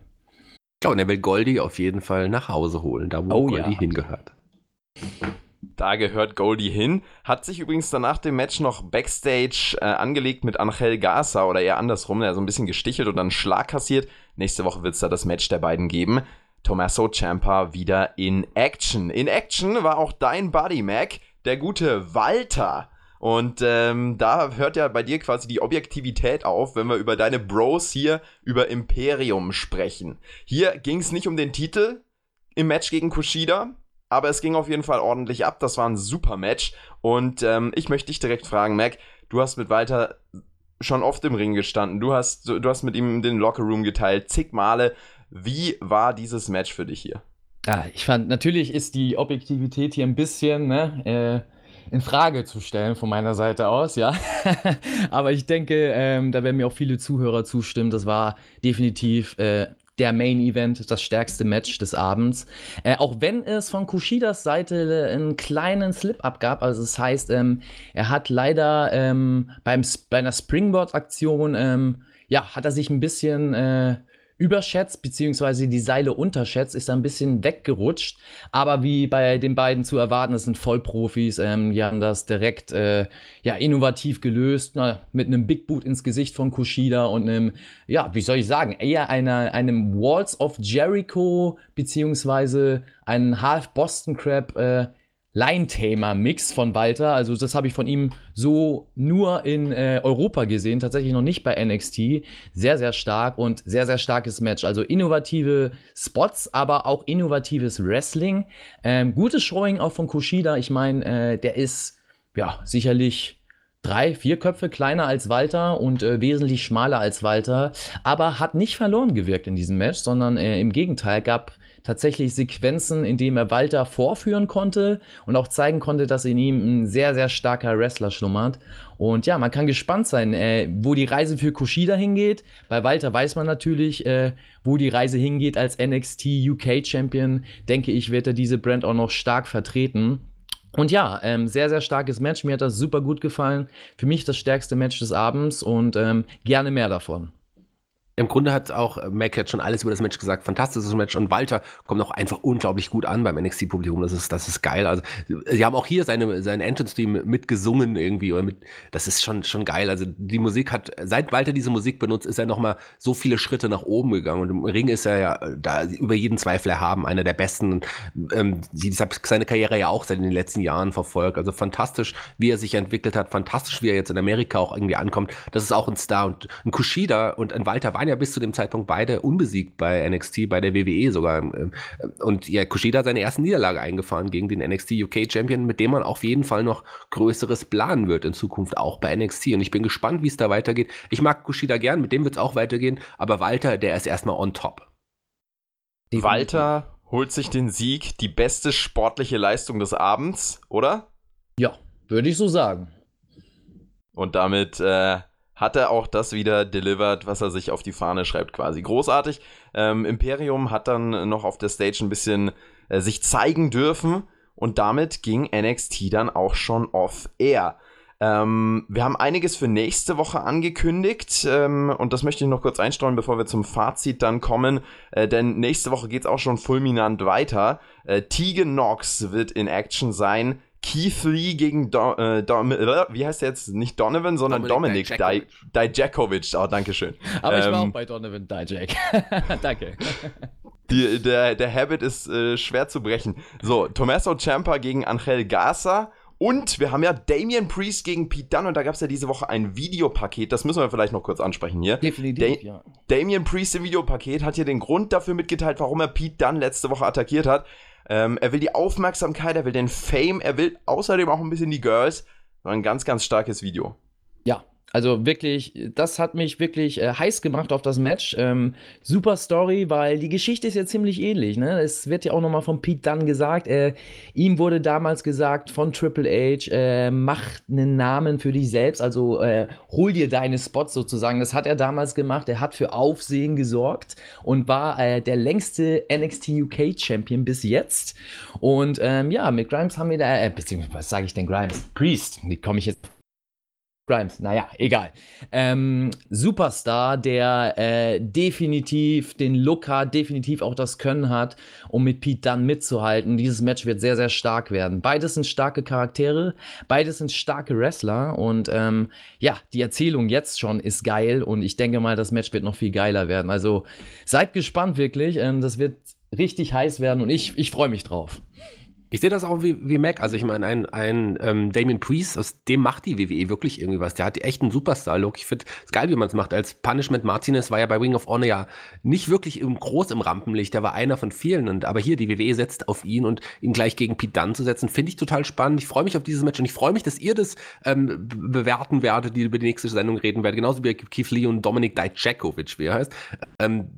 Ja, und er will Goldie auf jeden Fall nach Hause holen, da wo oh, Goldie ja. hingehört. Da gehört Goldie hin. Hat sich übrigens danach dem Match noch Backstage äh, angelegt mit Angel Garza oder eher andersrum. Er hat so ein bisschen gestichelt und dann Schlag kassiert. Nächste Woche wird es da das Match der beiden geben. Tommaso Ciampa wieder in Action. In Action war auch dein Buddy, Mac, der gute Walter. Und ähm, da hört ja bei dir quasi die Objektivität auf, wenn wir über deine Bros hier über Imperium sprechen. Hier ging es nicht um den Titel im Match gegen Kushida, aber es ging auf jeden Fall ordentlich ab. Das war ein super Match. Und ähm, ich möchte dich direkt fragen, Mac, du hast mit Walter schon oft im Ring gestanden. Du hast, du hast mit ihm den Lockerroom geteilt, zig Male. Wie war dieses Match für dich hier? Ja, ich fand, natürlich ist die Objektivität hier ein bisschen ne, äh, in Frage zu stellen von meiner Seite aus, ja. Aber ich denke, ähm, da werden mir auch viele Zuhörer zustimmen. Das war definitiv äh, der Main Event, das stärkste Match des Abends. Äh, auch wenn es von Kushidas Seite einen kleinen Slip-Up gab, also das heißt, ähm, er hat leider ähm, beim, bei einer Springboard-Aktion, ähm, ja, hat er sich ein bisschen äh, überschätzt, beziehungsweise die Seile unterschätzt, ist ein bisschen weggerutscht. Aber wie bei den beiden zu erwarten, das sind Vollprofis, ähm, die haben das direkt äh, ja, innovativ gelöst, na, mit einem Big Boot ins Gesicht von Kushida und einem, ja, wie soll ich sagen, eher einer, einem Walls of Jericho, beziehungsweise einen Half Boston Crab äh, Line-Thema-Mix von Walter. Also das habe ich von ihm so nur in äh, Europa gesehen, tatsächlich noch nicht bei NXT. Sehr, sehr stark und sehr, sehr starkes Match. Also innovative Spots, aber auch innovatives Wrestling. Ähm, gutes Showing auch von Kushida. Ich meine, äh, der ist ja sicherlich drei, vier Köpfe kleiner als Walter und äh, wesentlich schmaler als Walter, aber hat nicht verloren gewirkt in diesem Match, sondern äh, im Gegenteil gab tatsächlich Sequenzen, in denen er Walter vorführen konnte und auch zeigen konnte, dass in ihm ein sehr, sehr starker Wrestler schlummert. Und ja, man kann gespannt sein, äh, wo die Reise für Kushida hingeht. Bei Walter weiß man natürlich, äh, wo die Reise hingeht als NXT UK Champion. Denke ich, wird er diese Brand auch noch stark vertreten. Und ja, ähm, sehr, sehr starkes Match. Mir hat das super gut gefallen. Für mich das stärkste Match des Abends und ähm, gerne mehr davon. Im Grunde hat auch äh, Mac jetzt schon alles über das Match gesagt. Fantastisches Match. Und Walter kommt auch einfach unglaublich gut an beim NXT-Publikum. Das ist, das ist geil. Also, sie haben auch hier seine, seine Entrance-Team mitgesungen irgendwie. Oder mit, das ist schon, schon geil. Also, die Musik hat, seit Walter diese Musik benutzt, ist er nochmal so viele Schritte nach oben gegangen. Und im Ring ist er ja da über jeden Zweifel erhaben. Einer der besten. Ähm, ich habe seine Karriere ja auch seit den letzten Jahren verfolgt. Also, fantastisch, wie er sich entwickelt hat. Fantastisch, wie er jetzt in Amerika auch irgendwie ankommt. Das ist auch ein Star. Und ein Kushida und ein Walter waren ja bis zu dem Zeitpunkt beide unbesiegt bei NXT, bei der WWE sogar. Und ja, Kushida hat seine erste Niederlage eingefahren gegen den NXT UK Champion, mit dem man auf jeden Fall noch Größeres planen wird in Zukunft, auch bei NXT. Und ich bin gespannt, wie es da weitergeht. Ich mag Kushida gern, mit dem wird es auch weitergehen, aber Walter, der ist erstmal on top. Walter holt sich den Sieg, die beste sportliche Leistung des Abends, oder? Ja, würde ich so sagen. Und damit äh, hat er auch das wieder delivered, was er sich auf die Fahne schreibt, quasi. Großartig. Ähm, Imperium hat dann noch auf der Stage ein bisschen äh, sich zeigen dürfen und damit ging NXT dann auch schon off air. Ähm, wir haben einiges für nächste Woche angekündigt ähm, und das möchte ich noch kurz einstreuen, bevor wir zum Fazit dann kommen, äh, denn nächste Woche geht es auch schon fulminant weiter. Äh, Tegan Knox wird in Action sein. Keith Lee gegen Do, äh, Dom, wie heißt der jetzt? Nicht Donovan, sondern Dominik Dijakovic. Oh, danke schön. Aber ähm, ich war auch bei Donovan Dijak. danke. Die, der, der Habit ist äh, schwer zu brechen. So, Tommaso Ciampa gegen Angel Garza. Und wir haben ja Damian Priest gegen Pete Dunne und da gab es ja diese Woche ein Videopaket, das müssen wir vielleicht noch kurz ansprechen hier. Definitiv, da ja. Damian Priest im Videopaket hat hier den Grund dafür mitgeteilt, warum er Pete Dunne letzte Woche attackiert hat. Ähm, er will die Aufmerksamkeit, er will den Fame, er will außerdem auch ein bisschen die Girls. War ein ganz, ganz starkes Video. Ja, also wirklich, das hat mich wirklich äh, heiß gemacht auf das Match. Ähm, super Story, weil die Geschichte ist ja ziemlich ähnlich. Ne? Es wird ja auch nochmal von Pete Dunn gesagt. Äh, ihm wurde damals gesagt von Triple H, äh, mach einen Namen für dich selbst, also äh, hol dir deine Spots sozusagen. Das hat er damals gemacht. Er hat für Aufsehen gesorgt und war äh, der längste NXT UK Champion bis jetzt. Und ähm, ja, mit Grimes haben wir da, äh, beziehungsweise was sage ich denn Grimes? Priest, wie komme ich jetzt Grimes, naja, egal. Ähm, Superstar, der äh, definitiv den Look hat, definitiv auch das Können hat, um mit Pete Dunne mitzuhalten. Dieses Match wird sehr, sehr stark werden. Beides sind starke Charaktere, beides sind starke Wrestler und ähm, ja, die Erzählung jetzt schon ist geil und ich denke mal, das Match wird noch viel geiler werden. Also seid gespannt wirklich, ähm, das wird richtig heiß werden und ich, ich freue mich drauf. Ich sehe das auch wie, wie Mac. Also ich meine, ein, ein ähm, Damien Priest, aus dem macht die WWE wirklich irgendwie was. Der hat echt einen Superstar-Look. Ich finde es geil, wie man es macht. Als Punishment Martinez war ja bei Ring of Honor ja nicht wirklich im, groß im Rampenlicht. Der war einer von vielen. Und, aber hier, die WWE setzt auf ihn und ihn gleich gegen Pete Dunne zu setzen, finde ich total spannend. Ich freue mich auf dieses Match und ich freue mich, dass ihr das ähm, bewerten werdet, die über die nächste Sendung reden werdet. Genauso wie Keith Lee und Dominik Dijakovic, wie er heißt. Ähm,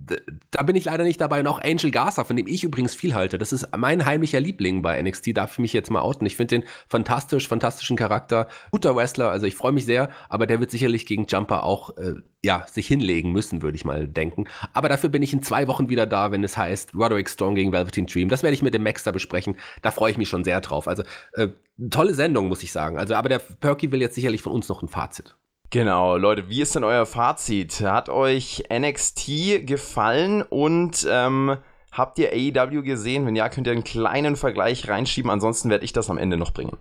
da bin ich leider nicht dabei. Und auch Angel Garza, von dem ich übrigens viel halte. Das ist mein heimlicher Liebling bei NXT darf ich mich jetzt mal outen. Ich finde den fantastisch, fantastischen Charakter, guter Wrestler, also ich freue mich sehr, aber der wird sicherlich gegen Jumper auch äh, ja, sich hinlegen müssen, würde ich mal denken. Aber dafür bin ich in zwei Wochen wieder da, wenn es heißt Roderick Strong gegen Velveteen Dream. Das werde ich mit dem Max da besprechen. Da freue ich mich schon sehr drauf. Also äh, tolle Sendung, muss ich sagen. Also, aber der Perky will jetzt sicherlich von uns noch ein Fazit. Genau, Leute, wie ist denn euer Fazit? Hat euch NXT gefallen und ähm, Habt ihr AEW gesehen? Wenn ja, könnt ihr einen kleinen Vergleich reinschieben. Ansonsten werde ich das am Ende noch bringen.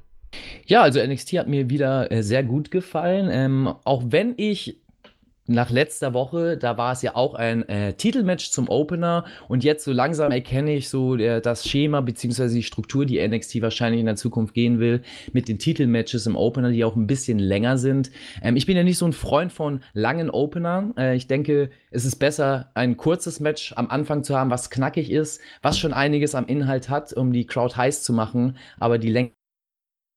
Ja, also NXT hat mir wieder äh, sehr gut gefallen. Ähm, auch wenn ich nach letzter Woche, da war es ja auch ein äh, Titelmatch zum Opener und jetzt so langsam erkenne ich so der, das Schema bzw. die Struktur, die NXT wahrscheinlich in der Zukunft gehen will, mit den Titelmatches im Opener, die auch ein bisschen länger sind. Ähm, ich bin ja nicht so ein Freund von langen Openern. Äh, ich denke, es ist besser, ein kurzes Match am Anfang zu haben, was knackig ist, was schon einiges am Inhalt hat, um die Crowd heiß zu machen, aber die Länge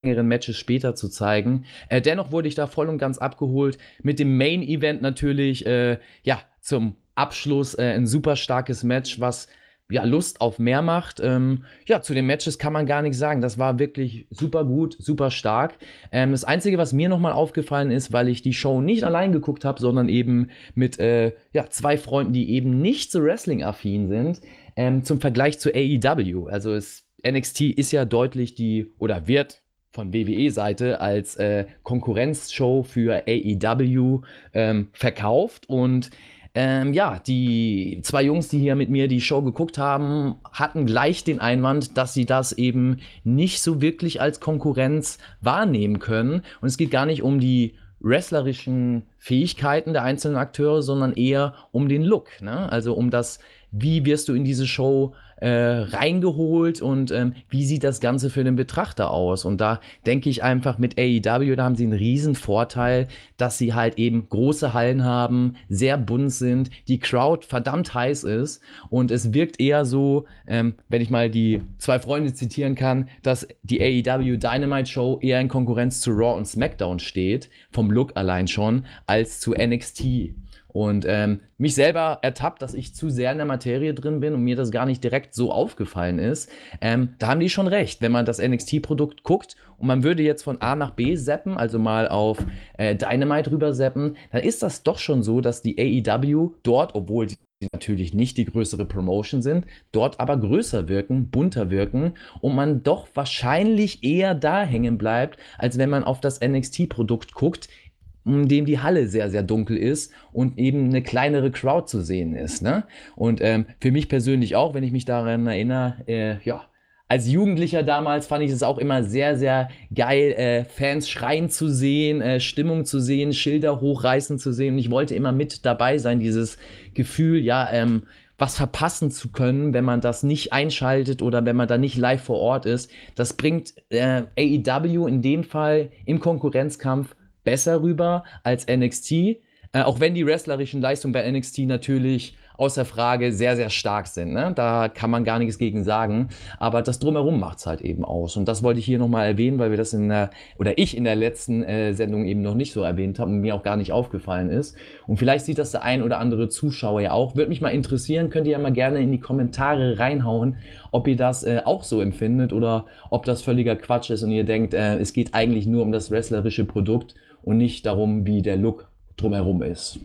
längeren Matches später zu zeigen. Äh, dennoch wurde ich da voll und ganz abgeholt. Mit dem Main Event natürlich, äh, ja, zum Abschluss äh, ein super starkes Match, was ja, Lust auf mehr macht. Ähm, ja, zu den Matches kann man gar nichts sagen. Das war wirklich super gut, super stark. Ähm, das Einzige, was mir nochmal aufgefallen ist, weil ich die Show nicht allein geguckt habe, sondern eben mit äh, ja, zwei Freunden, die eben nicht so Wrestling-affin sind, ähm, zum Vergleich zu AEW. Also es, NXT ist ja deutlich die, oder wird von WWE-Seite als äh, Konkurrenzshow für AEW ähm, verkauft. Und ähm, ja, die zwei Jungs, die hier mit mir die Show geguckt haben, hatten gleich den Einwand, dass sie das eben nicht so wirklich als Konkurrenz wahrnehmen können. Und es geht gar nicht um die wrestlerischen Fähigkeiten der einzelnen Akteure, sondern eher um den Look. Ne? Also um das, wie wirst du in diese Show äh, reingeholt und ähm, wie sieht das Ganze für den Betrachter aus? Und da denke ich einfach mit AEW, da haben sie einen riesen Vorteil, dass sie halt eben große Hallen haben, sehr bunt sind, die Crowd verdammt heiß ist und es wirkt eher so, ähm, wenn ich mal die zwei Freunde zitieren kann, dass die AEW Dynamite Show eher in Konkurrenz zu Raw und SmackDown steht, vom Look allein schon, als zu NXT. Und ähm, mich selber ertappt, dass ich zu sehr in der Materie drin bin und mir das gar nicht direkt so aufgefallen ist. Ähm, da haben die schon recht. Wenn man das NXT-Produkt guckt und man würde jetzt von A nach B seppen, also mal auf äh, Dynamite rüber seppen, dann ist das doch schon so, dass die AEW dort, obwohl die natürlich nicht die größere Promotion sind, dort aber größer wirken, bunter wirken und man doch wahrscheinlich eher da hängen bleibt, als wenn man auf das NXT-Produkt guckt, in dem die Halle sehr, sehr dunkel ist und eben eine kleinere Crowd zu sehen ist. Ne? Und ähm, für mich persönlich auch, wenn ich mich daran erinnere, äh, ja, als Jugendlicher damals fand ich es auch immer sehr, sehr geil, äh, Fans schreien zu sehen, äh, Stimmung zu sehen, Schilder hochreißen zu sehen. Und ich wollte immer mit dabei sein, dieses Gefühl, ja, ähm, was verpassen zu können, wenn man das nicht einschaltet oder wenn man da nicht live vor Ort ist. Das bringt äh, AEW in dem Fall im Konkurrenzkampf besser rüber als NXT. Äh, auch wenn die wrestlerischen Leistungen bei NXT natürlich außer Frage sehr, sehr stark sind. Ne? Da kann man gar nichts gegen sagen. Aber das Drumherum macht es halt eben aus. Und das wollte ich hier nochmal erwähnen, weil wir das in der, oder ich in der letzten äh, Sendung eben noch nicht so erwähnt habe und mir auch gar nicht aufgefallen ist. Und vielleicht sieht das der ein oder andere Zuschauer ja auch. Würde mich mal interessieren, könnt ihr ja mal gerne in die Kommentare reinhauen, ob ihr das äh, auch so empfindet oder ob das völliger Quatsch ist und ihr denkt, äh, es geht eigentlich nur um das wrestlerische Produkt und nicht darum, wie der Look drumherum ist.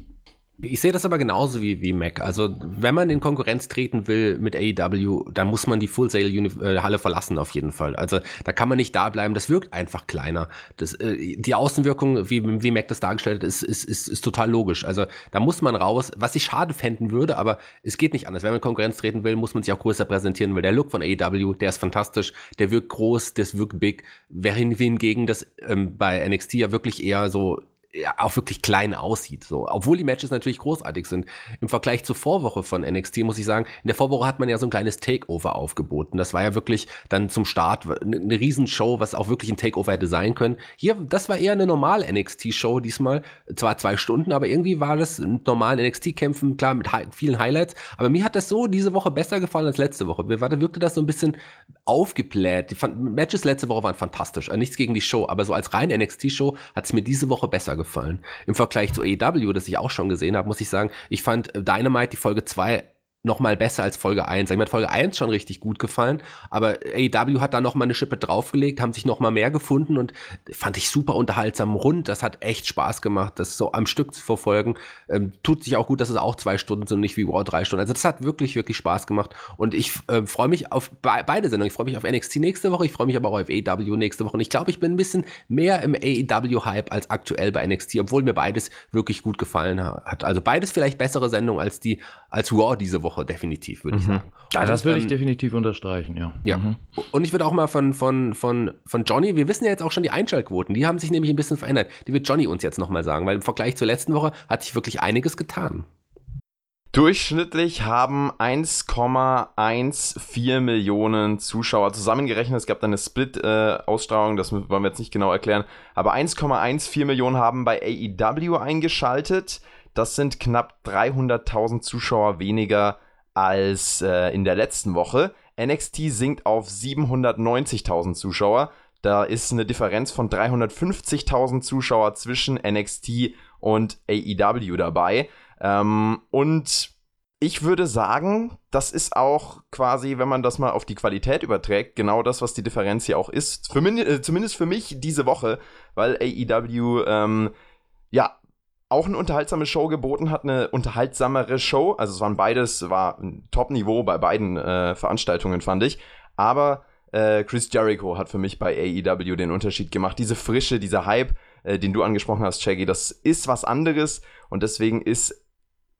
Ich sehe das aber genauso wie, wie Mac. Also, wenn man in Konkurrenz treten will mit AEW, dann muss man die Full Sail äh, Halle verlassen, auf jeden Fall. Also, da kann man nicht da bleiben. Das wirkt einfach kleiner. Das, äh, die Außenwirkung, wie, wie Mac das dargestellt hat, ist, ist, ist, ist total logisch. Also, da muss man raus, was ich schade fänden würde, aber es geht nicht anders. Wenn man in Konkurrenz treten will, muss man sich auch größer präsentieren, weil der Look von AEW, der ist fantastisch, der wirkt groß, das wirkt big. Während hingegen das ähm, bei NXT ja wirklich eher so ja, auch wirklich klein aussieht. So. Obwohl die Matches natürlich großartig sind. Im Vergleich zur Vorwoche von NXT muss ich sagen, in der Vorwoche hat man ja so ein kleines Takeover aufgeboten. Das war ja wirklich dann zum Start eine, eine Riesenshow, was auch wirklich ein Takeover hätte sein können. Hier, das war eher eine normale NXT-Show diesmal. Zwar zwei Stunden, aber irgendwie war das ein normalen NXT-Kämpfen, klar, mit vielen Highlights. Aber mir hat das so diese Woche besser gefallen als letzte Woche. Mir war, wirkte das so ein bisschen aufgebläht. Die Matches letzte Woche waren fantastisch. Also nichts gegen die Show, aber so als rein NXT-Show hat es mir diese Woche besser gefallen gefallen. Im Vergleich zu AEW, das ich auch schon gesehen habe, muss ich sagen, ich fand Dynamite die Folge 2 noch mal besser als Folge 1. Mir hat Folge 1 schon richtig gut gefallen, aber AEW hat da noch mal eine Schippe draufgelegt, haben sich noch mal mehr gefunden und fand ich super unterhaltsam rund. Das hat echt Spaß gemacht, das so am Stück zu verfolgen. Ähm, tut sich auch gut, dass es auch zwei Stunden sind, nicht wie War drei Stunden. Also das hat wirklich, wirklich Spaß gemacht und ich äh, freue mich auf be beide Sendungen. Ich freue mich auf NXT nächste Woche, ich freue mich aber auch auf AEW nächste Woche und ich glaube, ich bin ein bisschen mehr im AEW-Hype als aktuell bei NXT, obwohl mir beides wirklich gut gefallen hat. Also beides vielleicht bessere Sendungen als die, als Raw diese Woche. Woche, definitiv, würde mhm. ich sagen. Ja, das würde ich definitiv unterstreichen, ja. Ja. Mhm. Und ich würde auch mal von, von, von, von Johnny, wir wissen ja jetzt auch schon die Einschaltquoten, die haben sich nämlich ein bisschen verändert. Die wird Johnny uns jetzt nochmal sagen, weil im Vergleich zur letzten Woche hat sich wirklich einiges getan. Durchschnittlich haben 1,14 Millionen Zuschauer zusammengerechnet. Es gab dann eine Split-Ausstrahlung, äh, das wollen wir jetzt nicht genau erklären. Aber 1,14 Millionen haben bei AEW eingeschaltet. Das sind knapp 300.000 Zuschauer weniger als äh, in der letzten Woche. NXT sinkt auf 790.000 Zuschauer. Da ist eine Differenz von 350.000 Zuschauer zwischen NXT und AEW dabei. Ähm, und ich würde sagen, das ist auch quasi, wenn man das mal auf die Qualität überträgt, genau das, was die Differenz hier auch ist. Für, äh, zumindest für mich diese Woche, weil AEW ähm, ja auch eine unterhaltsame Show geboten hat, eine unterhaltsamere Show. Also es waren beides, war ein Top-Niveau bei beiden äh, Veranstaltungen, fand ich. Aber äh, Chris Jericho hat für mich bei AEW den Unterschied gemacht. Diese Frische, dieser Hype, äh, den du angesprochen hast, Shaggy, das ist was anderes und deswegen ist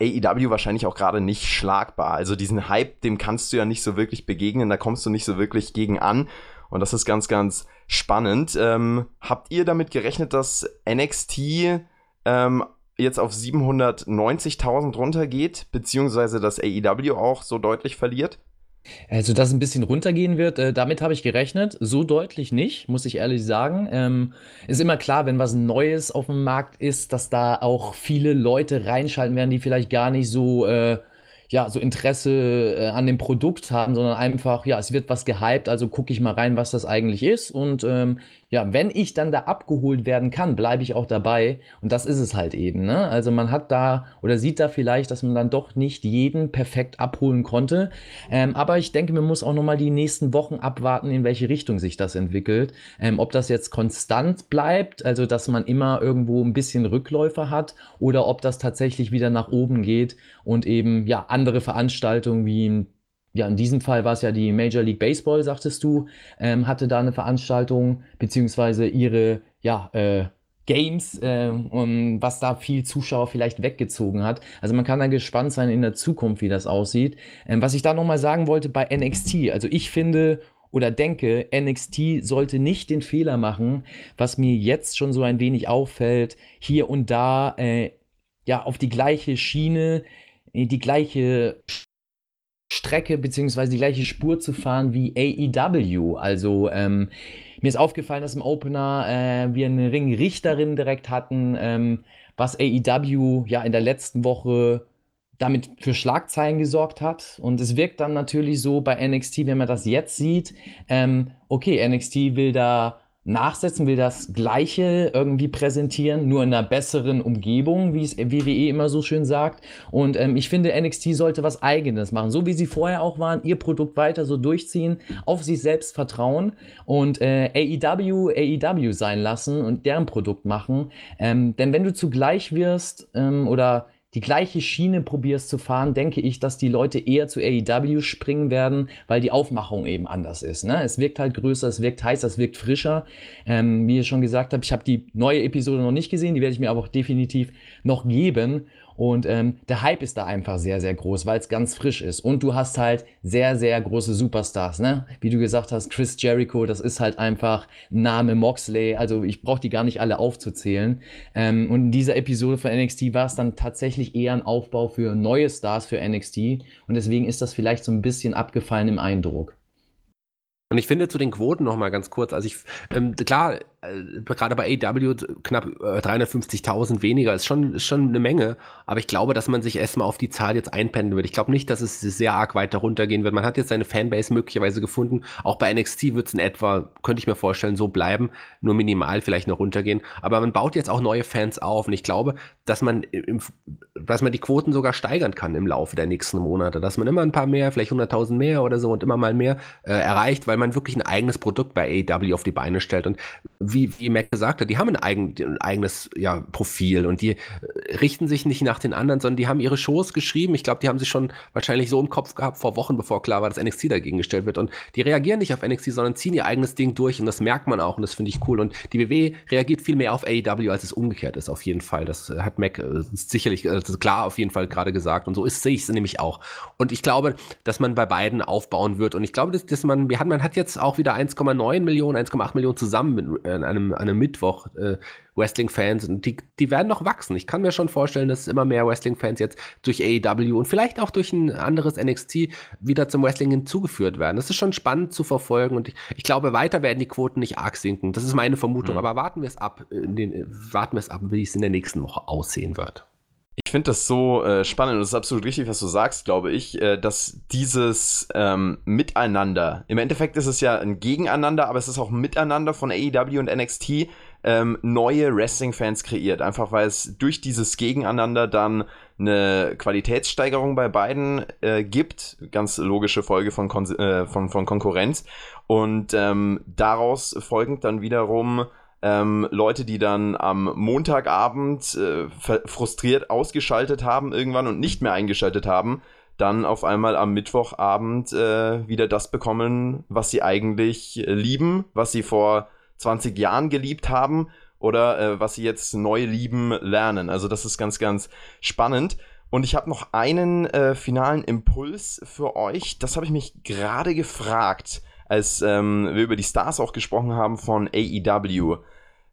AEW wahrscheinlich auch gerade nicht schlagbar. Also diesen Hype, dem kannst du ja nicht so wirklich begegnen, da kommst du nicht so wirklich gegen an. Und das ist ganz, ganz spannend. Ähm, habt ihr damit gerechnet, dass NXT ähm, jetzt auf 790.000 runtergeht, beziehungsweise dass AEW auch so deutlich verliert? Also, dass ein bisschen runtergehen wird, äh, damit habe ich gerechnet. So deutlich nicht, muss ich ehrlich sagen. Ähm, ist immer klar, wenn was Neues auf dem Markt ist, dass da auch viele Leute reinschalten werden, die vielleicht gar nicht so, äh, ja, so Interesse äh, an dem Produkt haben, sondern einfach, ja, es wird was gehypt, also gucke ich mal rein, was das eigentlich ist. Und ähm, ja, wenn ich dann da abgeholt werden kann, bleibe ich auch dabei. Und das ist es halt eben. Ne? Also man hat da oder sieht da vielleicht, dass man dann doch nicht jeden perfekt abholen konnte. Ähm, aber ich denke, man muss auch nochmal die nächsten Wochen abwarten, in welche Richtung sich das entwickelt. Ähm, ob das jetzt konstant bleibt, also dass man immer irgendwo ein bisschen Rückläufer hat, oder ob das tatsächlich wieder nach oben geht und eben ja andere Veranstaltungen wie ein ja, in diesem Fall war es ja die Major League Baseball, sagtest du, ähm, hatte da eine Veranstaltung, beziehungsweise ihre, ja, äh, Games, äh, um, was da viel Zuschauer vielleicht weggezogen hat. Also man kann da gespannt sein in der Zukunft, wie das aussieht. Ähm, was ich da nochmal sagen wollte bei NXT, also ich finde oder denke, NXT sollte nicht den Fehler machen, was mir jetzt schon so ein wenig auffällt, hier und da äh, ja auf die gleiche Schiene, die gleiche Strecke beziehungsweise die gleiche Spur zu fahren wie AEW. Also ähm, mir ist aufgefallen, dass im Opener äh, wir eine Ringrichterin direkt hatten, ähm, was AEW ja in der letzten Woche damit für Schlagzeilen gesorgt hat. Und es wirkt dann natürlich so bei NXT, wenn man das jetzt sieht, ähm, okay, NXT will da nachsetzen, will das Gleiche irgendwie präsentieren, nur in einer besseren Umgebung, wie es WWE immer so schön sagt. Und ähm, ich finde, NXT sollte was Eigenes machen, so wie sie vorher auch waren, ihr Produkt weiter so durchziehen, auf sich selbst vertrauen und äh, AEW AEW sein lassen und deren Produkt machen. Ähm, denn wenn du zugleich wirst ähm, oder die gleiche Schiene probierst zu fahren, denke ich, dass die Leute eher zu AEW springen werden, weil die Aufmachung eben anders ist. Ne? Es wirkt halt größer, es wirkt heißer, es wirkt frischer. Ähm, wie ich schon gesagt habe, ich habe die neue Episode noch nicht gesehen, die werde ich mir aber auch definitiv noch geben. Und ähm, der Hype ist da einfach sehr, sehr groß, weil es ganz frisch ist. Und du hast halt sehr, sehr große Superstars, ne? Wie du gesagt hast, Chris Jericho, das ist halt einfach Name Moxley. Also ich brauche die gar nicht alle aufzuzählen. Ähm, und in dieser Episode von NXT war es dann tatsächlich eher ein Aufbau für neue Stars für NXT. Und deswegen ist das vielleicht so ein bisschen abgefallen im Eindruck. Und ich finde zu den Quoten noch mal ganz kurz, also ich, ähm, klar, äh, gerade bei AW knapp äh, 350.000 weniger ist schon, ist schon eine Menge, aber ich glaube, dass man sich erstmal auf die Zahl jetzt einpendeln wird. Ich glaube nicht, dass es sehr arg weiter runtergehen wird. Man hat jetzt seine Fanbase möglicherweise gefunden. Auch bei NXT wird es in etwa, könnte ich mir vorstellen, so bleiben, nur minimal vielleicht noch runtergehen. Aber man baut jetzt auch neue Fans auf und ich glaube, dass man, im, dass man die Quoten sogar steigern kann im Laufe der nächsten Monate, dass man immer ein paar mehr, vielleicht 100.000 mehr oder so und immer mal mehr äh, erreicht, weil man wirklich ein eigenes Produkt bei AW auf die Beine stellt und wie, wie Mac gesagt hat, die haben ein, eigen, ein eigenes ja, Profil und die äh, richten sich nicht nach den anderen, sondern die haben ihre Shows geschrieben. Ich glaube, die haben sich schon wahrscheinlich so im Kopf gehabt vor Wochen, bevor klar war, dass NXT dagegen gestellt wird. Und die reagieren nicht auf NXT, sondern ziehen ihr eigenes Ding durch und das merkt man auch und das finde ich cool. Und die WWE reagiert viel mehr auf AEW, als es umgekehrt ist, auf jeden Fall. Das hat Mac äh, sicherlich äh, klar auf jeden Fall gerade gesagt und so sehe ich es nämlich auch. Und ich glaube, dass man bei beiden aufbauen wird und ich glaube, dass, dass man, man hat jetzt auch wieder 1,9 Millionen, 1,8 Millionen zusammen mit, äh, an einem, einem Mittwoch äh, Wrestling-Fans und die, die werden noch wachsen. Ich kann mir schon vorstellen, dass immer mehr Wrestling-Fans jetzt durch AEW und vielleicht auch durch ein anderes NXT wieder zum Wrestling hinzugeführt werden. Das ist schon spannend zu verfolgen und ich, ich glaube, weiter werden die Quoten nicht arg sinken. Das ist meine Vermutung. Mhm. Aber warten wir es ab, den, warten wir es ab, wie es in der nächsten Woche aussehen wird. Ich finde das so äh, spannend und es ist absolut richtig, was du sagst, glaube ich, äh, dass dieses ähm, Miteinander, im Endeffekt ist es ja ein Gegeneinander, aber es ist auch ein Miteinander von AEW und NXT, ähm, neue Wrestling-Fans kreiert. Einfach weil es durch dieses Gegeneinander dann eine Qualitätssteigerung bei beiden äh, gibt. Ganz logische Folge von, Kon äh, von, von Konkurrenz. Und ähm, daraus folgend dann wiederum ähm, Leute, die dann am Montagabend äh, frustriert ausgeschaltet haben irgendwann und nicht mehr eingeschaltet haben, dann auf einmal am Mittwochabend äh, wieder das bekommen, was sie eigentlich äh, lieben, was sie vor 20 Jahren geliebt haben oder äh, was sie jetzt neu lieben lernen. Also das ist ganz, ganz spannend. Und ich habe noch einen äh, finalen Impuls für euch. Das habe ich mich gerade gefragt, als ähm, wir über die Stars auch gesprochen haben von AEW.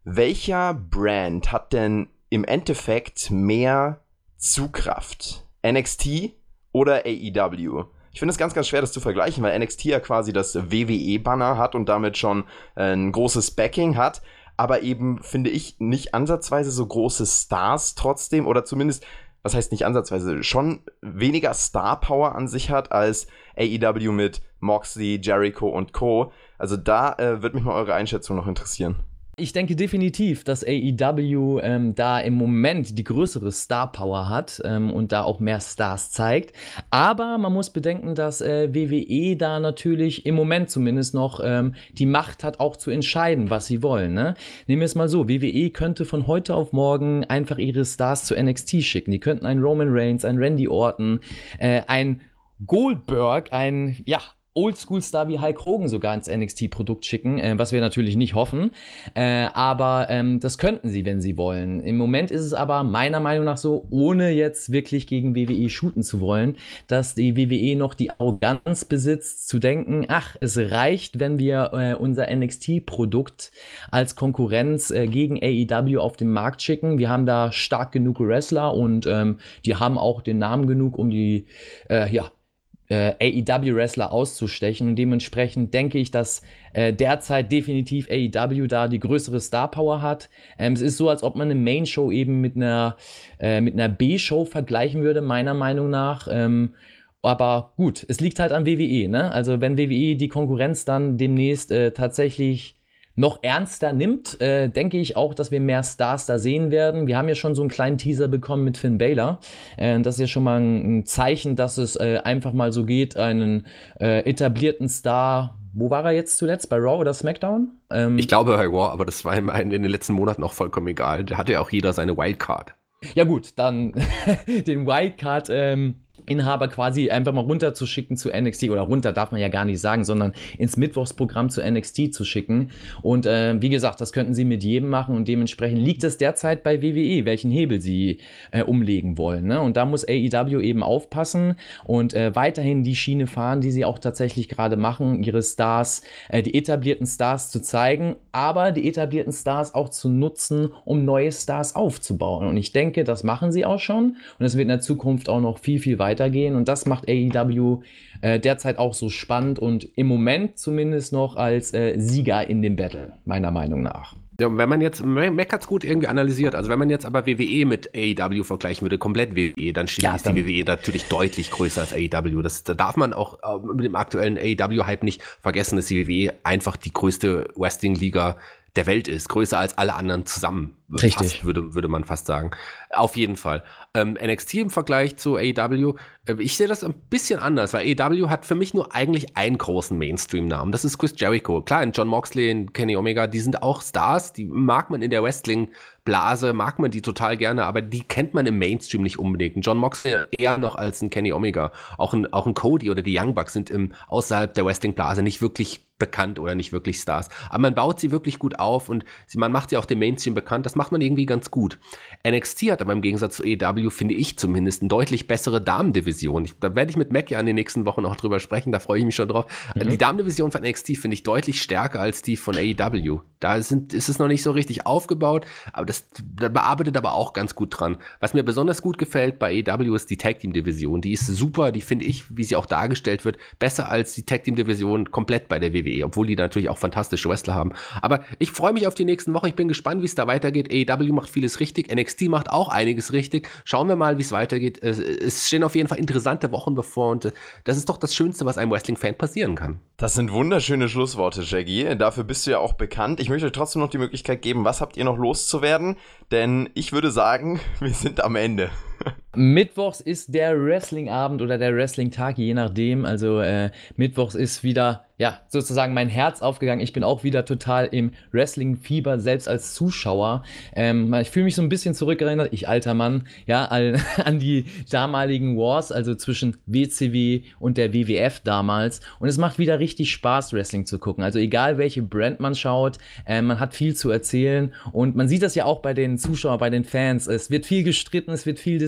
Welcher Brand hat denn im Endeffekt mehr Zugkraft? NXT oder AEW? Ich finde es ganz, ganz schwer, das zu vergleichen, weil NXT ja quasi das WWE-Banner hat und damit schon äh, ein großes Backing hat, aber eben, finde ich, nicht ansatzweise so große Stars trotzdem oder zumindest was heißt nicht ansatzweise, schon weniger Star Power an sich hat als AEW mit Moxley, Jericho und Co. Also da äh, würde mich mal eure Einschätzung noch interessieren. Ich denke definitiv, dass AEW ähm, da im Moment die größere Star Power hat ähm, und da auch mehr Stars zeigt. Aber man muss bedenken, dass äh, WWE da natürlich im Moment zumindest noch ähm, die Macht hat, auch zu entscheiden, was sie wollen. Ne? Nehmen wir es mal so: WWE könnte von heute auf morgen einfach ihre Stars zu NXT schicken. Die könnten einen Roman Reigns, einen Randy Orton, äh, ein Goldberg, ein ja Oldschool-Star wie Hulk Hogan sogar ins NXT-Produkt schicken, äh, was wir natürlich nicht hoffen. Äh, aber ähm, das könnten sie, wenn sie wollen. Im Moment ist es aber meiner Meinung nach so, ohne jetzt wirklich gegen WWE shooten zu wollen, dass die WWE noch die Arroganz besitzt, zu denken, ach, es reicht, wenn wir äh, unser NXT-Produkt als Konkurrenz äh, gegen AEW auf den Markt schicken. Wir haben da stark genug Wrestler und ähm, die haben auch den Namen genug, um die äh, ja, äh, AEW-Wrestler auszustechen. Und dementsprechend denke ich, dass äh, derzeit definitiv AEW da die größere Star-Power hat. Ähm, es ist so, als ob man eine Main-Show eben mit einer, äh, einer B-Show vergleichen würde, meiner Meinung nach. Ähm, aber gut, es liegt halt an WWE. Ne? Also wenn WWE die Konkurrenz dann demnächst äh, tatsächlich noch ernster nimmt, äh, denke ich auch, dass wir mehr Stars da sehen werden. Wir haben ja schon so einen kleinen Teaser bekommen mit Finn Balor. Äh, das ist ja schon mal ein, ein Zeichen, dass es äh, einfach mal so geht, einen äh, etablierten Star wo war er jetzt zuletzt? Bei Raw oder SmackDown? Ähm, ich glaube bei Raw, aber das war ihm in den letzten Monaten auch vollkommen egal. Da hatte ja auch jeder seine Wildcard. Ja gut, dann den Wildcard ähm, Inhaber quasi einfach mal runterzuschicken zu NXT oder runter darf man ja gar nicht sagen, sondern ins Mittwochsprogramm zu NXT zu schicken. Und äh, wie gesagt, das könnten sie mit jedem machen und dementsprechend liegt es derzeit bei WWE, welchen Hebel sie äh, umlegen wollen. Ne? Und da muss AEW eben aufpassen und äh, weiterhin die Schiene fahren, die sie auch tatsächlich gerade machen, ihre Stars, äh, die etablierten Stars zu zeigen, aber die etablierten Stars auch zu nutzen, um neue Stars aufzubauen. Und ich denke, das machen sie auch schon und es wird in der Zukunft auch noch viel, viel weiter weitergehen. Und das macht AEW äh, derzeit auch so spannend und im Moment zumindest noch als äh, Sieger in dem Battle, meiner Meinung nach. Ja, wenn man jetzt, Mac hat es gut irgendwie analysiert, also wenn man jetzt aber WWE mit AEW vergleichen würde, komplett WWE, dann steht ja, die WWE natürlich deutlich größer als AEW. Das, da darf man auch äh, mit dem aktuellen AEW-Hype nicht vergessen, dass die WWE einfach die größte Wrestling-Liga der Welt ist, größer als alle anderen zusammen. Richtig. Fast, würde, würde man fast sagen. Auf jeden Fall. Ähm, NXT im Vergleich zu AEW, äh, ich sehe das ein bisschen anders, weil AEW hat für mich nur eigentlich einen großen Mainstream-Namen. Das ist Chris Jericho. Klar, in John Moxley, in Kenny Omega, die sind auch Stars, die mag man in der Wrestling-Blase, mag man die total gerne, aber die kennt man im Mainstream nicht unbedingt. Ein John Moxley eher noch als ein Kenny Omega. Auch ein, auch ein Cody oder die Young Bucks sind im, außerhalb der Wrestling-Blase nicht wirklich bekannt oder nicht wirklich Stars. Aber man baut sie wirklich gut auf und sie, man macht sie auch dem Mainstream bekannt. Das macht man irgendwie ganz gut. NXT hat aber im Gegensatz zu EW, finde ich zumindest, eine deutlich bessere Damendivision. Ich, da werde ich mit Mac ja in den nächsten Wochen noch drüber sprechen, da freue ich mich schon drauf. Mhm. Die Damendivision von NXT finde ich deutlich stärker als die von AEW. Da sind, ist es noch nicht so richtig aufgebaut, aber das da bearbeitet aber auch ganz gut dran. Was mir besonders gut gefällt bei AEW ist die Tag Team Division. Die ist super, die finde ich, wie sie auch dargestellt wird, besser als die Tag Team Division komplett bei der WWE, obwohl die natürlich auch fantastische Wrestler haben. Aber ich freue mich auf die nächsten Wochen. Ich bin gespannt, wie es da weitergeht. AEW macht vieles richtig, NXT macht auch einiges richtig. Schauen wir mal, wie es weitergeht. Es stehen auf jeden Fall interessante Wochen bevor und äh, das ist doch das Schönste, was einem Wrestling-Fan passieren kann. Das sind wunderschöne Schlussworte, Jackie. Dafür bist du ja auch bekannt. Ich möchte euch trotzdem noch die Möglichkeit geben, was habt ihr noch loszuwerden? Denn ich würde sagen, wir sind am Ende. Mittwochs ist der Wrestling-Abend oder der Wrestling-Tag, je nachdem. Also äh, Mittwochs ist wieder ja, sozusagen mein Herz aufgegangen. Ich bin auch wieder total im Wrestling-Fieber, selbst als Zuschauer. Ähm, ich fühle mich so ein bisschen zurückerinnert, ich alter Mann, ja, an, an, die damaligen Wars, also zwischen WCW und der WWF damals. Und es macht wieder richtig Spaß, Wrestling zu gucken. Also egal, welche Brand man schaut, äh, man hat viel zu erzählen. Und man sieht das ja auch bei den Zuschauern, bei den Fans. Es wird viel gestritten, es wird viel diskutiert.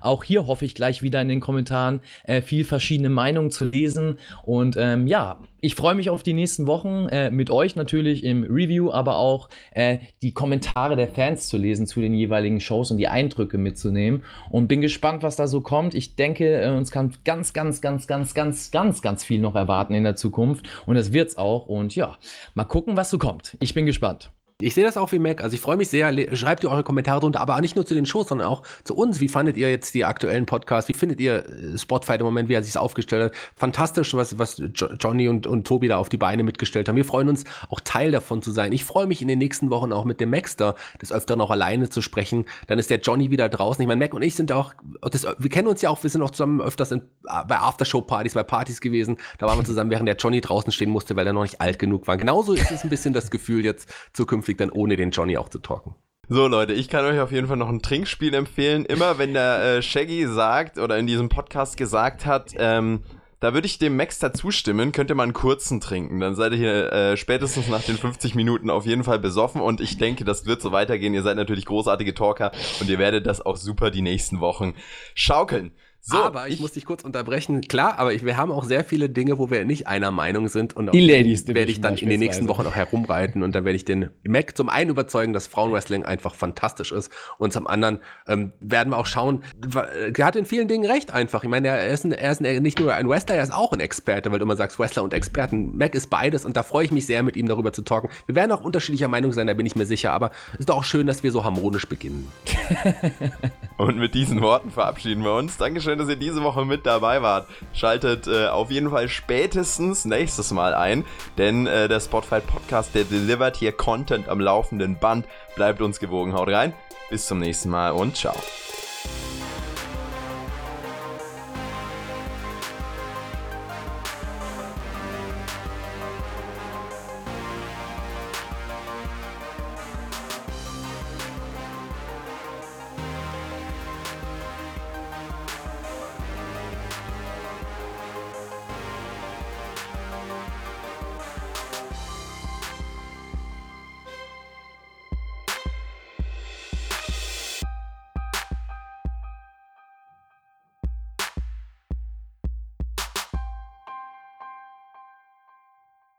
Auch hier hoffe ich gleich wieder in den Kommentaren äh, viel verschiedene Meinungen zu lesen. Und ähm, ja, ich freue mich auf die nächsten Wochen äh, mit euch natürlich im Review, aber auch äh, die Kommentare der Fans zu lesen zu den jeweiligen Shows und die Eindrücke mitzunehmen. Und bin gespannt, was da so kommt. Ich denke, äh, uns kann ganz, ganz, ganz, ganz, ganz, ganz, ganz viel noch erwarten in der Zukunft. Und das wird's auch. Und ja, mal gucken, was so kommt. Ich bin gespannt. Ich sehe das auch wie Mac. Also ich freue mich sehr. Schreibt ihr eure Kommentare drunter, aber nicht nur zu den Shows, sondern auch zu uns. Wie fandet ihr jetzt die aktuellen Podcasts? Wie findet ihr äh, Spotfight im Moment, wie er sich aufgestellt hat? Fantastisch, was, was Johnny und, und Tobi da auf die Beine mitgestellt haben. Wir freuen uns auch Teil davon zu sein. Ich freue mich in den nächsten Wochen auch mit dem Max da des Öfteren auch alleine zu sprechen. Dann ist der Johnny wieder draußen. Ich meine, Mac und ich sind auch, das, wir kennen uns ja auch, wir sind auch zusammen öfters in, bei Aftershow-Partys, bei Partys gewesen. Da waren wir zusammen, während der Johnny draußen stehen musste, weil er noch nicht alt genug war. Genauso ist es ein bisschen das Gefühl jetzt zukünftig zukünftig dann ohne den Johnny auch zu talken. So Leute, ich kann euch auf jeden Fall noch ein Trinkspiel empfehlen. Immer wenn der äh, Shaggy sagt oder in diesem Podcast gesagt hat, ähm, da würde ich dem Max dazu stimmen, könnt ihr mal einen kurzen trinken. Dann seid ihr hier äh, spätestens nach den 50 Minuten auf jeden Fall besoffen und ich denke, das wird so weitergehen. Ihr seid natürlich großartige Talker und ihr werdet das auch super die nächsten Wochen schaukeln. So, aber ich, ich, muss dich kurz unterbrechen. Klar, aber ich, wir haben auch sehr viele Dinge, wo wir nicht einer Meinung sind. Und die Ladies werde ich dann in den nächsten Wochen auch herumreiten und dann werde ich den Mac zum einen überzeugen, dass Frauenwrestling einfach fantastisch ist und zum anderen ähm, werden wir auch schauen. Er hat in vielen Dingen recht einfach. Ich meine, er ist, ein, er ist ein, nicht nur ein Wrestler, er ist auch ein Experte, weil du immer sagst Wrestler und Experten. Mac ist beides und da freue ich mich sehr, mit ihm darüber zu talken. Wir werden auch unterschiedlicher Meinung sein, da bin ich mir sicher, aber es ist doch auch schön, dass wir so harmonisch beginnen. und mit diesen Worten verabschieden wir uns. Dankeschön, dass ihr diese Woche mit mit dabei wart. Schaltet äh, auf jeden Fall spätestens nächstes Mal ein, denn äh, der Spotify Podcast, der delivert hier Content am laufenden Band. Bleibt uns gewogen, haut rein. Bis zum nächsten Mal und ciao.